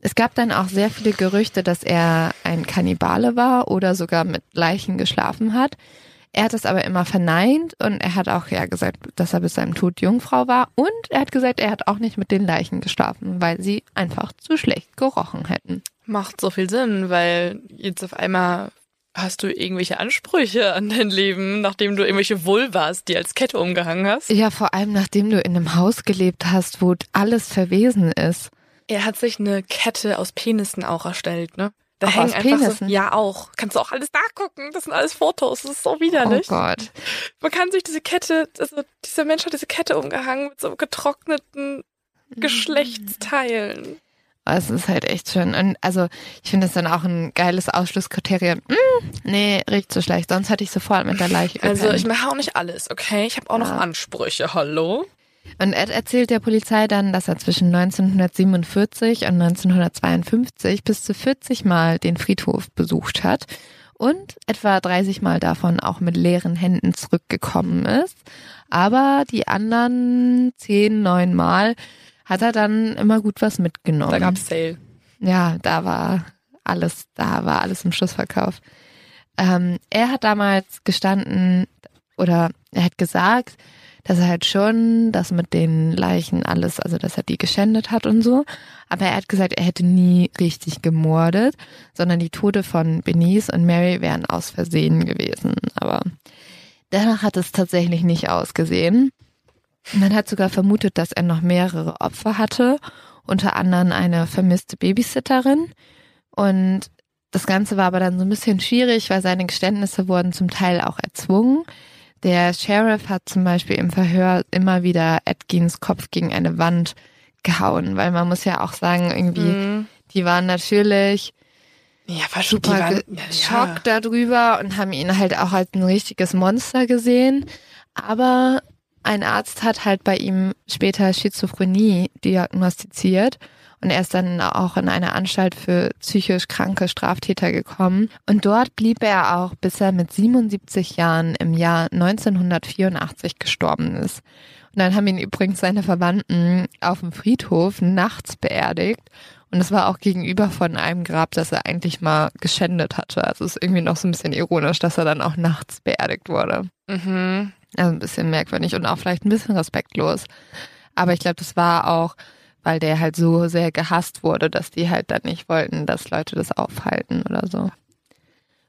Es gab dann auch sehr viele Gerüchte, dass er ein Kannibale war oder sogar mit Leichen geschlafen hat. Er hat es aber immer verneint und er hat auch ja gesagt, dass er bis seinem Tod Jungfrau war und er hat gesagt, er hat auch nicht mit den Leichen geschlafen, weil sie einfach zu schlecht gerochen hätten. Macht so viel Sinn, weil jetzt auf einmal hast du irgendwelche Ansprüche an dein Leben, nachdem du irgendwelche Vulvas, die als Kette umgehangen hast. Ja, vor allem nachdem du in einem Haus gelebt hast, wo alles verwesen ist. Er hat sich eine Kette aus Penissen auch erstellt, ne? Da hängen einfach Penissen? so, ja auch. Kannst du auch alles nachgucken. Das sind alles Fotos. Das ist so Oh widerlich. Gott. Man kann sich diese Kette, also dieser Mensch hat diese Kette umgehangen mit so getrockneten Geschlechtsteilen. Es ist halt echt schön. Und also ich finde das dann auch ein geiles Ausschlusskriterium. Mm, nee, riecht so schlecht. Sonst hätte ich sofort mit der Leiche gepennt. Also ich mache auch nicht alles, okay? Ich habe auch noch Ja. Ansprüche, hallo? Und Ed erzählt der Polizei dann, dass er zwischen 1947 und 1952 bis zu 40 Mal den Friedhof besucht hat und etwa 30 Mal davon auch mit leeren Händen zurückgekommen ist. Aber die anderen 10, 9 Mal hat er dann immer gut was mitgenommen. Da gab's Sale. Ja, da war alles, da war alles im Schlussverkauf. Ähm, er hat damals gestanden oder er hat gesagt, dass er halt schon das mit den Leichen alles, also dass er die geschändet hat und so. Aber er hat gesagt, er hätte nie richtig gemordet, sondern die Tode von Benice und Mary wären aus Versehen gewesen. Aber danach hat es tatsächlich nicht ausgesehen. Man hat sogar vermutet, dass er noch mehrere Opfer hatte, unter anderem eine vermisste Babysitterin. Und das Ganze war aber dann so ein bisschen schwierig, weil seine Geständnisse wurden zum Teil auch erzwungen. Der Sheriff hat zum Beispiel im Verhör immer wieder Atkins Kopf gegen eine Wand gehauen, weil man muss ja auch sagen, irgendwie, Mhm. die waren natürlich Ja, war super waren- geschockt darüber und haben ihn halt auch als ein richtiges Monster gesehen. Aber ein Arzt hat halt bei ihm später Schizophrenie diagnostiziert und er ist dann auch in eine Anstalt für psychisch kranke Straftäter gekommen. Und dort blieb er auch, bis er mit 77 Jahren im Jahr 1984 gestorben ist. Und dann haben ihn übrigens seine Verwandten auf dem Friedhof nachts beerdigt. Und es war auch gegenüber von einem Grab, das er eigentlich mal geschändet hatte. Also es ist irgendwie noch so ein bisschen ironisch, dass er dann auch nachts beerdigt wurde. Mhm. Also ein bisschen merkwürdig und auch vielleicht ein bisschen respektlos. Aber ich glaube, das war auch, weil der halt so sehr gehasst wurde, dass die halt dann nicht wollten, dass Leute das aufhalten oder so.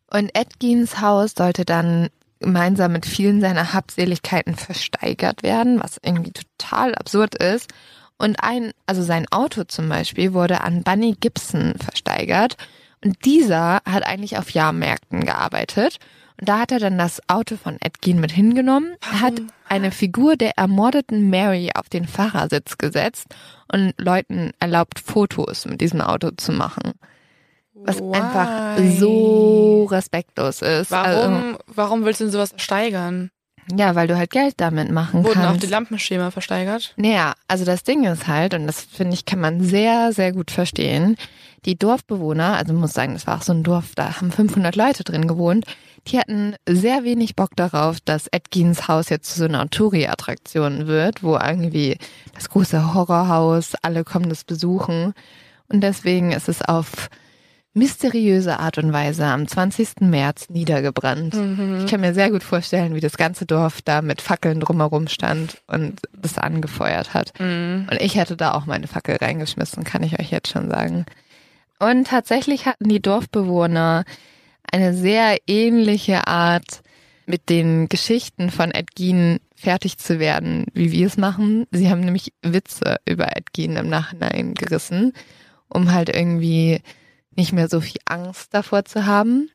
Und Edgins Haus sollte dann gemeinsam mit vielen seiner Habseligkeiten versteigert werden, was irgendwie total absurd ist. Und ein, also sein Auto zum Beispiel wurde an Bunny Gibson versteigert. Und dieser hat eigentlich auf Jahrmärkten gearbeitet. Und da hat er dann das Auto von Ed Gein mit hingenommen. Hat eine Figur der ermordeten Mary auf den Fahrersitz gesetzt und Leuten erlaubt, Fotos mit diesem Auto zu machen. Was Why? einfach so respektlos ist. Also, Warum, warum willst du denn sowas steigern? ja, weil du halt Geld damit machen Wurden auch kannst. die Lampenschema versteigert? Naja, also das Ding ist halt, und das finde ich, kann man sehr, sehr gut verstehen, die Dorfbewohner, also muss sagen, das war auch so ein Dorf, da haben 500 Leute drin gewohnt, die hatten sehr wenig Bock darauf, dass Edgins Haus jetzt zu so einer Touri-Attraktion wird, wo irgendwie das große Horrorhaus, alle kommen das besuchen. Und deswegen ist es auf mysteriöse Art und Weise am 20. März niedergebrannt. Mhm. Ich kann mir sehr gut vorstellen, wie das ganze Dorf da mit Fackeln drumherum stand und das angefeuert hat. Mhm. Und ich hätte da auch meine Fackel reingeschmissen, kann ich euch jetzt schon sagen. Und tatsächlich hatten die Dorfbewohner eine sehr ähnliche Art, mit den Geschichten von Ed fertig zu werden, wie wir es machen. Sie haben nämlich Witze über Ed im Nachhinein gerissen, um halt irgendwie nicht mehr so viel Angst davor zu haben.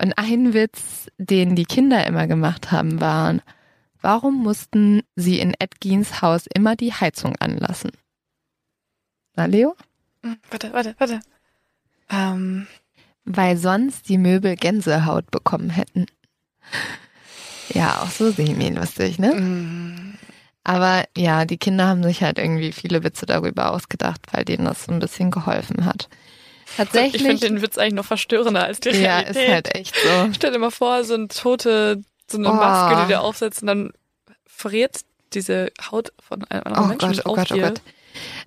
Und ein Witz, den die Kinder immer gemacht haben, war, warum mussten sie in Ed Geins Haus immer die Heizung anlassen? Na, Leo? Mhm. Warte, warte, warte. Ähm, Weil sonst die Möbel Gänsehaut bekommen hätten. Ja, auch so semi-lustig, ne? mhm. Aber ja, die Kinder haben sich halt irgendwie viele Witze darüber ausgedacht, weil denen das so ein bisschen geholfen hat. Tatsächlich. Ich finde den Witz eigentlich noch verstörender als die ja, Realität. ist halt echt so. Stell dir mal vor, so eine tote, so eine Oh. Maske, die du aufsetzt und dann friert diese Haut von einem anderen Oh Menschen Gott, oh auf Gott, oh dir. Gott.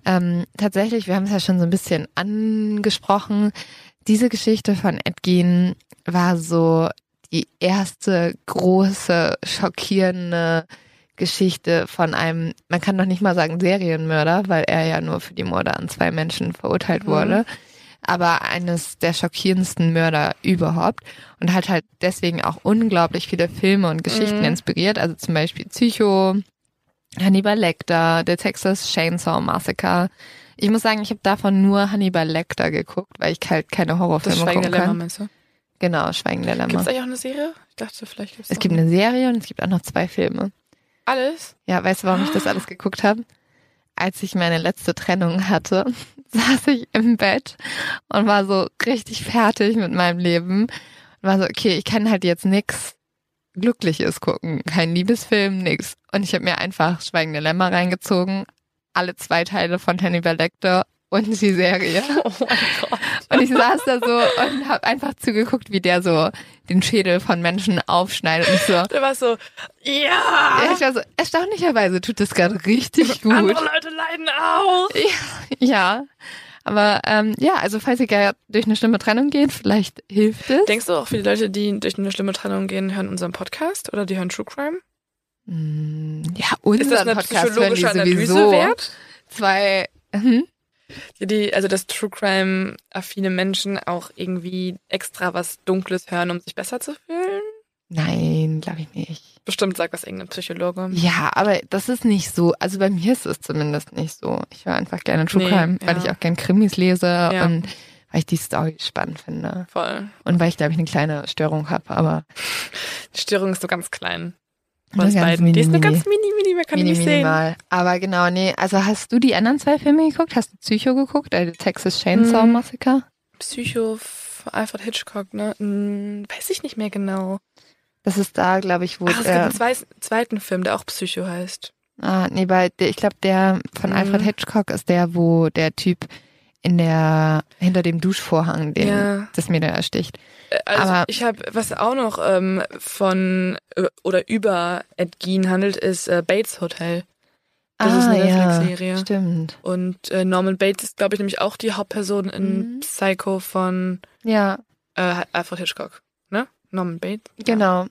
Ähm, tatsächlich, wir haben es ja schon so ein bisschen angesprochen. Diese Geschichte von Edgin war so die erste große, schockierende Geschichte von einem, man kann doch nicht mal sagen Serienmörder, weil er ja nur für die Morde an zwei Menschen verurteilt Mhm. wurde, aber eines der schockierendsten Mörder überhaupt und hat halt deswegen auch unglaublich viele Filme und Geschichten Mhm. inspiriert, also zum Beispiel Psycho, Hannibal Lecter, der Texas Chainsaw Massacre. Ich muss sagen, ich habe davon nur Hannibal Lecter geguckt, weil ich halt keine Horrorfilme Schweigen der gucken Lämmer, kann. meinst du? Genau, Schweigen der Gibt Lämmer. es eigentlich auch eine Serie? Ich dachte, vielleicht gibt's Es noch gibt eine Serie und es gibt auch noch zwei Filme. Alles? Ja, weißt du, warum ich das alles geguckt habe? als ich meine letzte Trennung hatte, saß ich im Bett und war so richtig fertig mit meinem Leben. Und war so, okay, ich kann halt jetzt nix Glückliches gucken. Kein Liebesfilm, nix. Und ich habe mir einfach Schweigende Lämmer reingezogen. Alle zwei Teile von Hannibal Lecter und die Serie. Oh mein Gott. Und ich saß da so und habe einfach zugeguckt, wie der so den Schädel von Menschen aufschneidet. Und so, Du warst so, ja, ja, ich war so, erstaunlicherweise tut das gerade richtig gut. andere Leute leiden auch. Ja, aber ähm, ja, also falls ihr gerade durch eine schlimme Trennung geht, vielleicht hilft es. Denkst du auch, viele Leute, die durch eine schlimme Trennung gehen, hören unseren Podcast oder die hören True Crime? Ja, Ist das eine Podcast hören die psychologische Analyse sowieso. wert? Zwei, hm? Die, also dass True Crime affine Menschen auch irgendwie extra was Dunkles hören, um sich besser zu fühlen? Nein, glaube ich nicht. Bestimmt sagt das irgendein Psychologe. Ja, aber das ist nicht so. Also bei mir ist es zumindest nicht so. Ich höre einfach gerne True Nee, Crime, weil ja. ich auch gerne Krimis lese Ja. und weil ich die Story spannend finde. Voll. Und weil ich, glaube ich, eine kleine Störung habe, aber Die Störung ist so ganz klein. Von beiden. Die ist nur mini, ganz mini, mini, wer kann die mini, nicht sehen. minimal. Aber genau, nee. Also hast du die anderen zwei Filme geguckt? Hast du Psycho geguckt? Also Texas Chainsaw Hm. Massacre? Psycho von Alfred Hitchcock, ne? Hm, weiß ich nicht mehr genau. Das ist da, glaube ich, wo Ach, es gibt der, einen zwei, zweiten Film, der auch Psycho heißt. ah, nee, bei, ich glaube, der von Mhm. Alfred Hitchcock ist der, wo der Typ in der, hinter dem Duschvorhang den, Ja. das Mädel ersticht. Äh, Also Aber- ich habe, was auch noch ähm, von äh, oder über Ed Gein handelt, ist äh, Bates Hotel. Das ist eine Ah, ja, Netflix-Serie. Stimmt. Und äh, Norman Bates ist, glaube ich, nämlich auch die Hauptperson in Mhm. Psycho von Ja, äh, Alfred Hitchcock. Ne? Norman Bates? genau.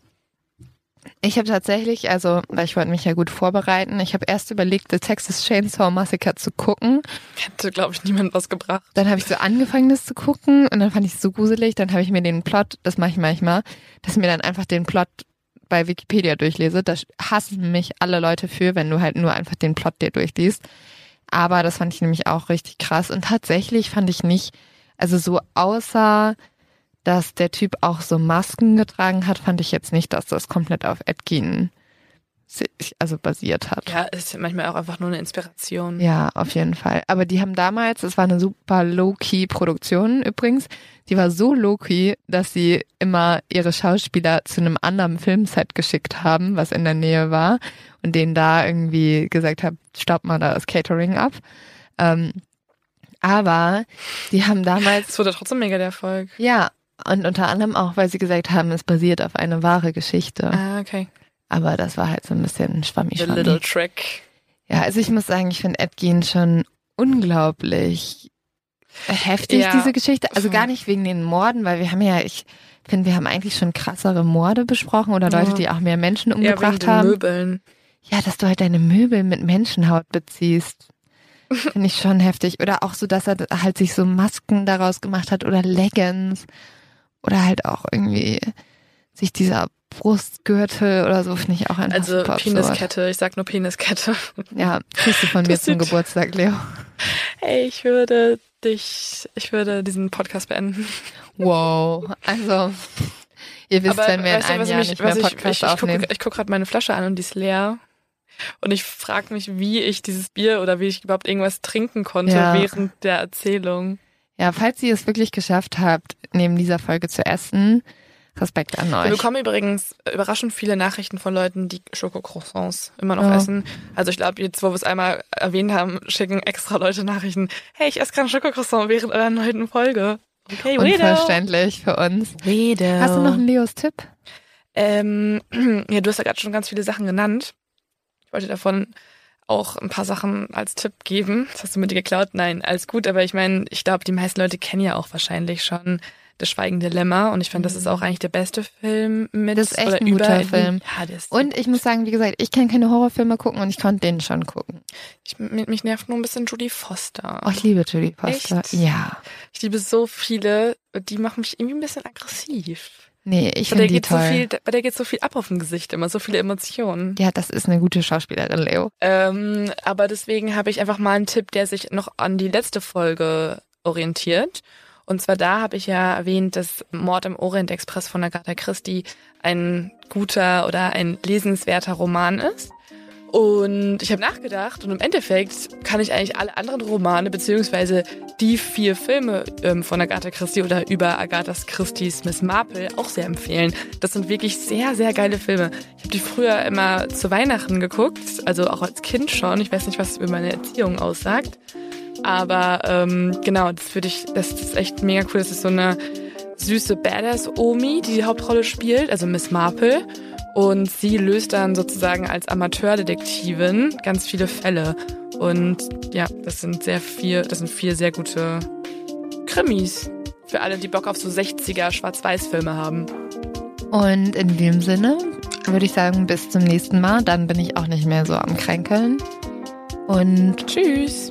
Ich habe tatsächlich, also, weil ich wollte mich ja gut vorbereiten, ich habe erst überlegt, The Texas Chainsaw Massacre zu gucken. Hätte, glaube ich, niemand was gebracht. Dann habe ich so angefangen, das zu gucken und dann fand ich es so gruselig. Dann habe ich mir den Plot, das mache ich manchmal, dass ich mir dann einfach den Plot bei Wikipedia durchlese. Da hassen mich alle Leute für, wenn du halt nur einfach den Plot dir durchliest. Aber das fand ich nämlich auch richtig krass. Und tatsächlich fand ich nicht, also so außer, dass der Typ auch so Masken getragen hat, fand ich jetzt nicht, dass das komplett auf sich- also basiert hat. Ja, ist manchmal auch einfach nur eine Inspiration. Ja, auf jeden Fall. Aber die haben damals, es war eine super Low-Key-Produktion übrigens, die war so low-key, dass sie immer ihre Schauspieler zu einem anderen Filmset geschickt haben, was in der Nähe war und denen da irgendwie gesagt haben, staubt mal da das Catering ab. Ähm, aber die haben damals, Es wurde trotzdem mega der Erfolg. ja, und unter anderem auch, weil sie gesagt haben, es basiert auf eine wahre Geschichte. Ah, okay. Aber das war halt so ein bisschen schwammig. The little trick. Ja, also ich muss sagen, ich finde Ed Gein schon unglaublich heftig, Ja, diese Geschichte. Also gar nicht wegen den Morden, weil wir haben ja, ich finde, wir haben eigentlich schon krassere Morde besprochen oder Leute, Ja. die auch mehr Menschen Ja, umgebracht den haben. Möbeln. Ja, dass du halt deine Möbel mit Menschenhaut beziehst. Finde ich schon heftig. Oder auch so, dass er halt sich so Masken daraus gemacht hat oder Leggings. Oder halt auch irgendwie sich dieser Brustgürtel oder so, finde ich auch einfach Also. Peniskette, ich sag nur Peniskette. Ja, kriegst du von mir Das zum sieht- Geburtstag, Leo. Hey, ich würde dich, ich würde diesen Podcast beenden. Wow, also ihr wisst, wenn wir in du, einem Jahr mich- nicht mehr Podcast ich, ich, aufnehmen. gucke, ich gucke gerade meine Flasche an und die ist leer. Und ich frage mich, wie ich dieses Bier oder wie ich überhaupt irgendwas trinken konnte Ja. während der Erzählung. Ja, falls ihr es wirklich geschafft habt, neben dieser Folge zu essen, Respekt an Wir euch. bekommen übrigens überraschend viele Nachrichten von Leuten, die Schokocroissants immer noch Ja. essen. Also ich glaube, jetzt, wo wir es einmal erwähnt haben, schicken extra Leute Nachrichten. Hey, ich esse gerade Schokocroissant während eurer neuen Folge. Okay, weirdo. Unverständlich für uns. Weirdo. Hast du noch einen Leos Tipp? Ähm, ja, du hast ja gerade schon ganz viele Sachen genannt. Ich wollte davon auch ein paar Sachen als Tipp geben. Das hast du mit dir geklaut? Nein, alles gut. Aber ich meine, ich glaube, die meisten Leute kennen ja auch wahrscheinlich schon Das Schweigende Lämmer. Und ich finde, das ist auch eigentlich der beste Film mit. Das ist echt oder ein guter über- Film. Ja, ist Und ich muss sagen, wie gesagt, ich kann keine Horrorfilme gucken und ich konnte den schon gucken. ich, mich nervt nur ein bisschen Judy Foster. Oh, ich liebe Julie Foster. Echt? Ja. Ich liebe so viele, die machen mich irgendwie ein bisschen aggressiv. Nee, ich finde die geht so toll. viel, bei der geht so viel ab auf dem Gesicht, immer so viele Emotionen. ja, das ist eine gute Schauspielerin, Leo. Ähm, aber deswegen habe ich einfach mal einen Tipp, der sich noch an die letzte Folge orientiert. Und zwar da habe ich ja erwähnt, dass Mord im Orient Express von Agatha Christie ein guter oder ein lesenswerter Roman ist. Und ich habe nachgedacht und im Endeffekt kann ich eigentlich alle anderen Romane beziehungsweise die vier Filme ähm, von Agatha Christie oder über Agatha Christie's Miss Marple auch sehr empfehlen. Das sind wirklich sehr, sehr geile Filme. Ich habe die früher immer zu Weihnachten geguckt, also auch als Kind schon. Ich weiß nicht, was über meine Erziehung aussagt. Aber ähm, genau, das ich, das ist echt mega cool. Das ist so eine süße Badass-Omi, die die Hauptrolle spielt, also Miss Marple. Und sie löst dann sozusagen als Amateurdetektivin ganz viele Fälle. Und ja, das sind sehr viel, das sind vier sehr gute Krimis. Für alle, die Bock auf so 60er Schwarz-Weiß-Filme haben. Und in dem Sinne würde ich sagen, bis zum nächsten Mal. Dann bin ich auch nicht mehr so am Kränkeln. Und tschüss.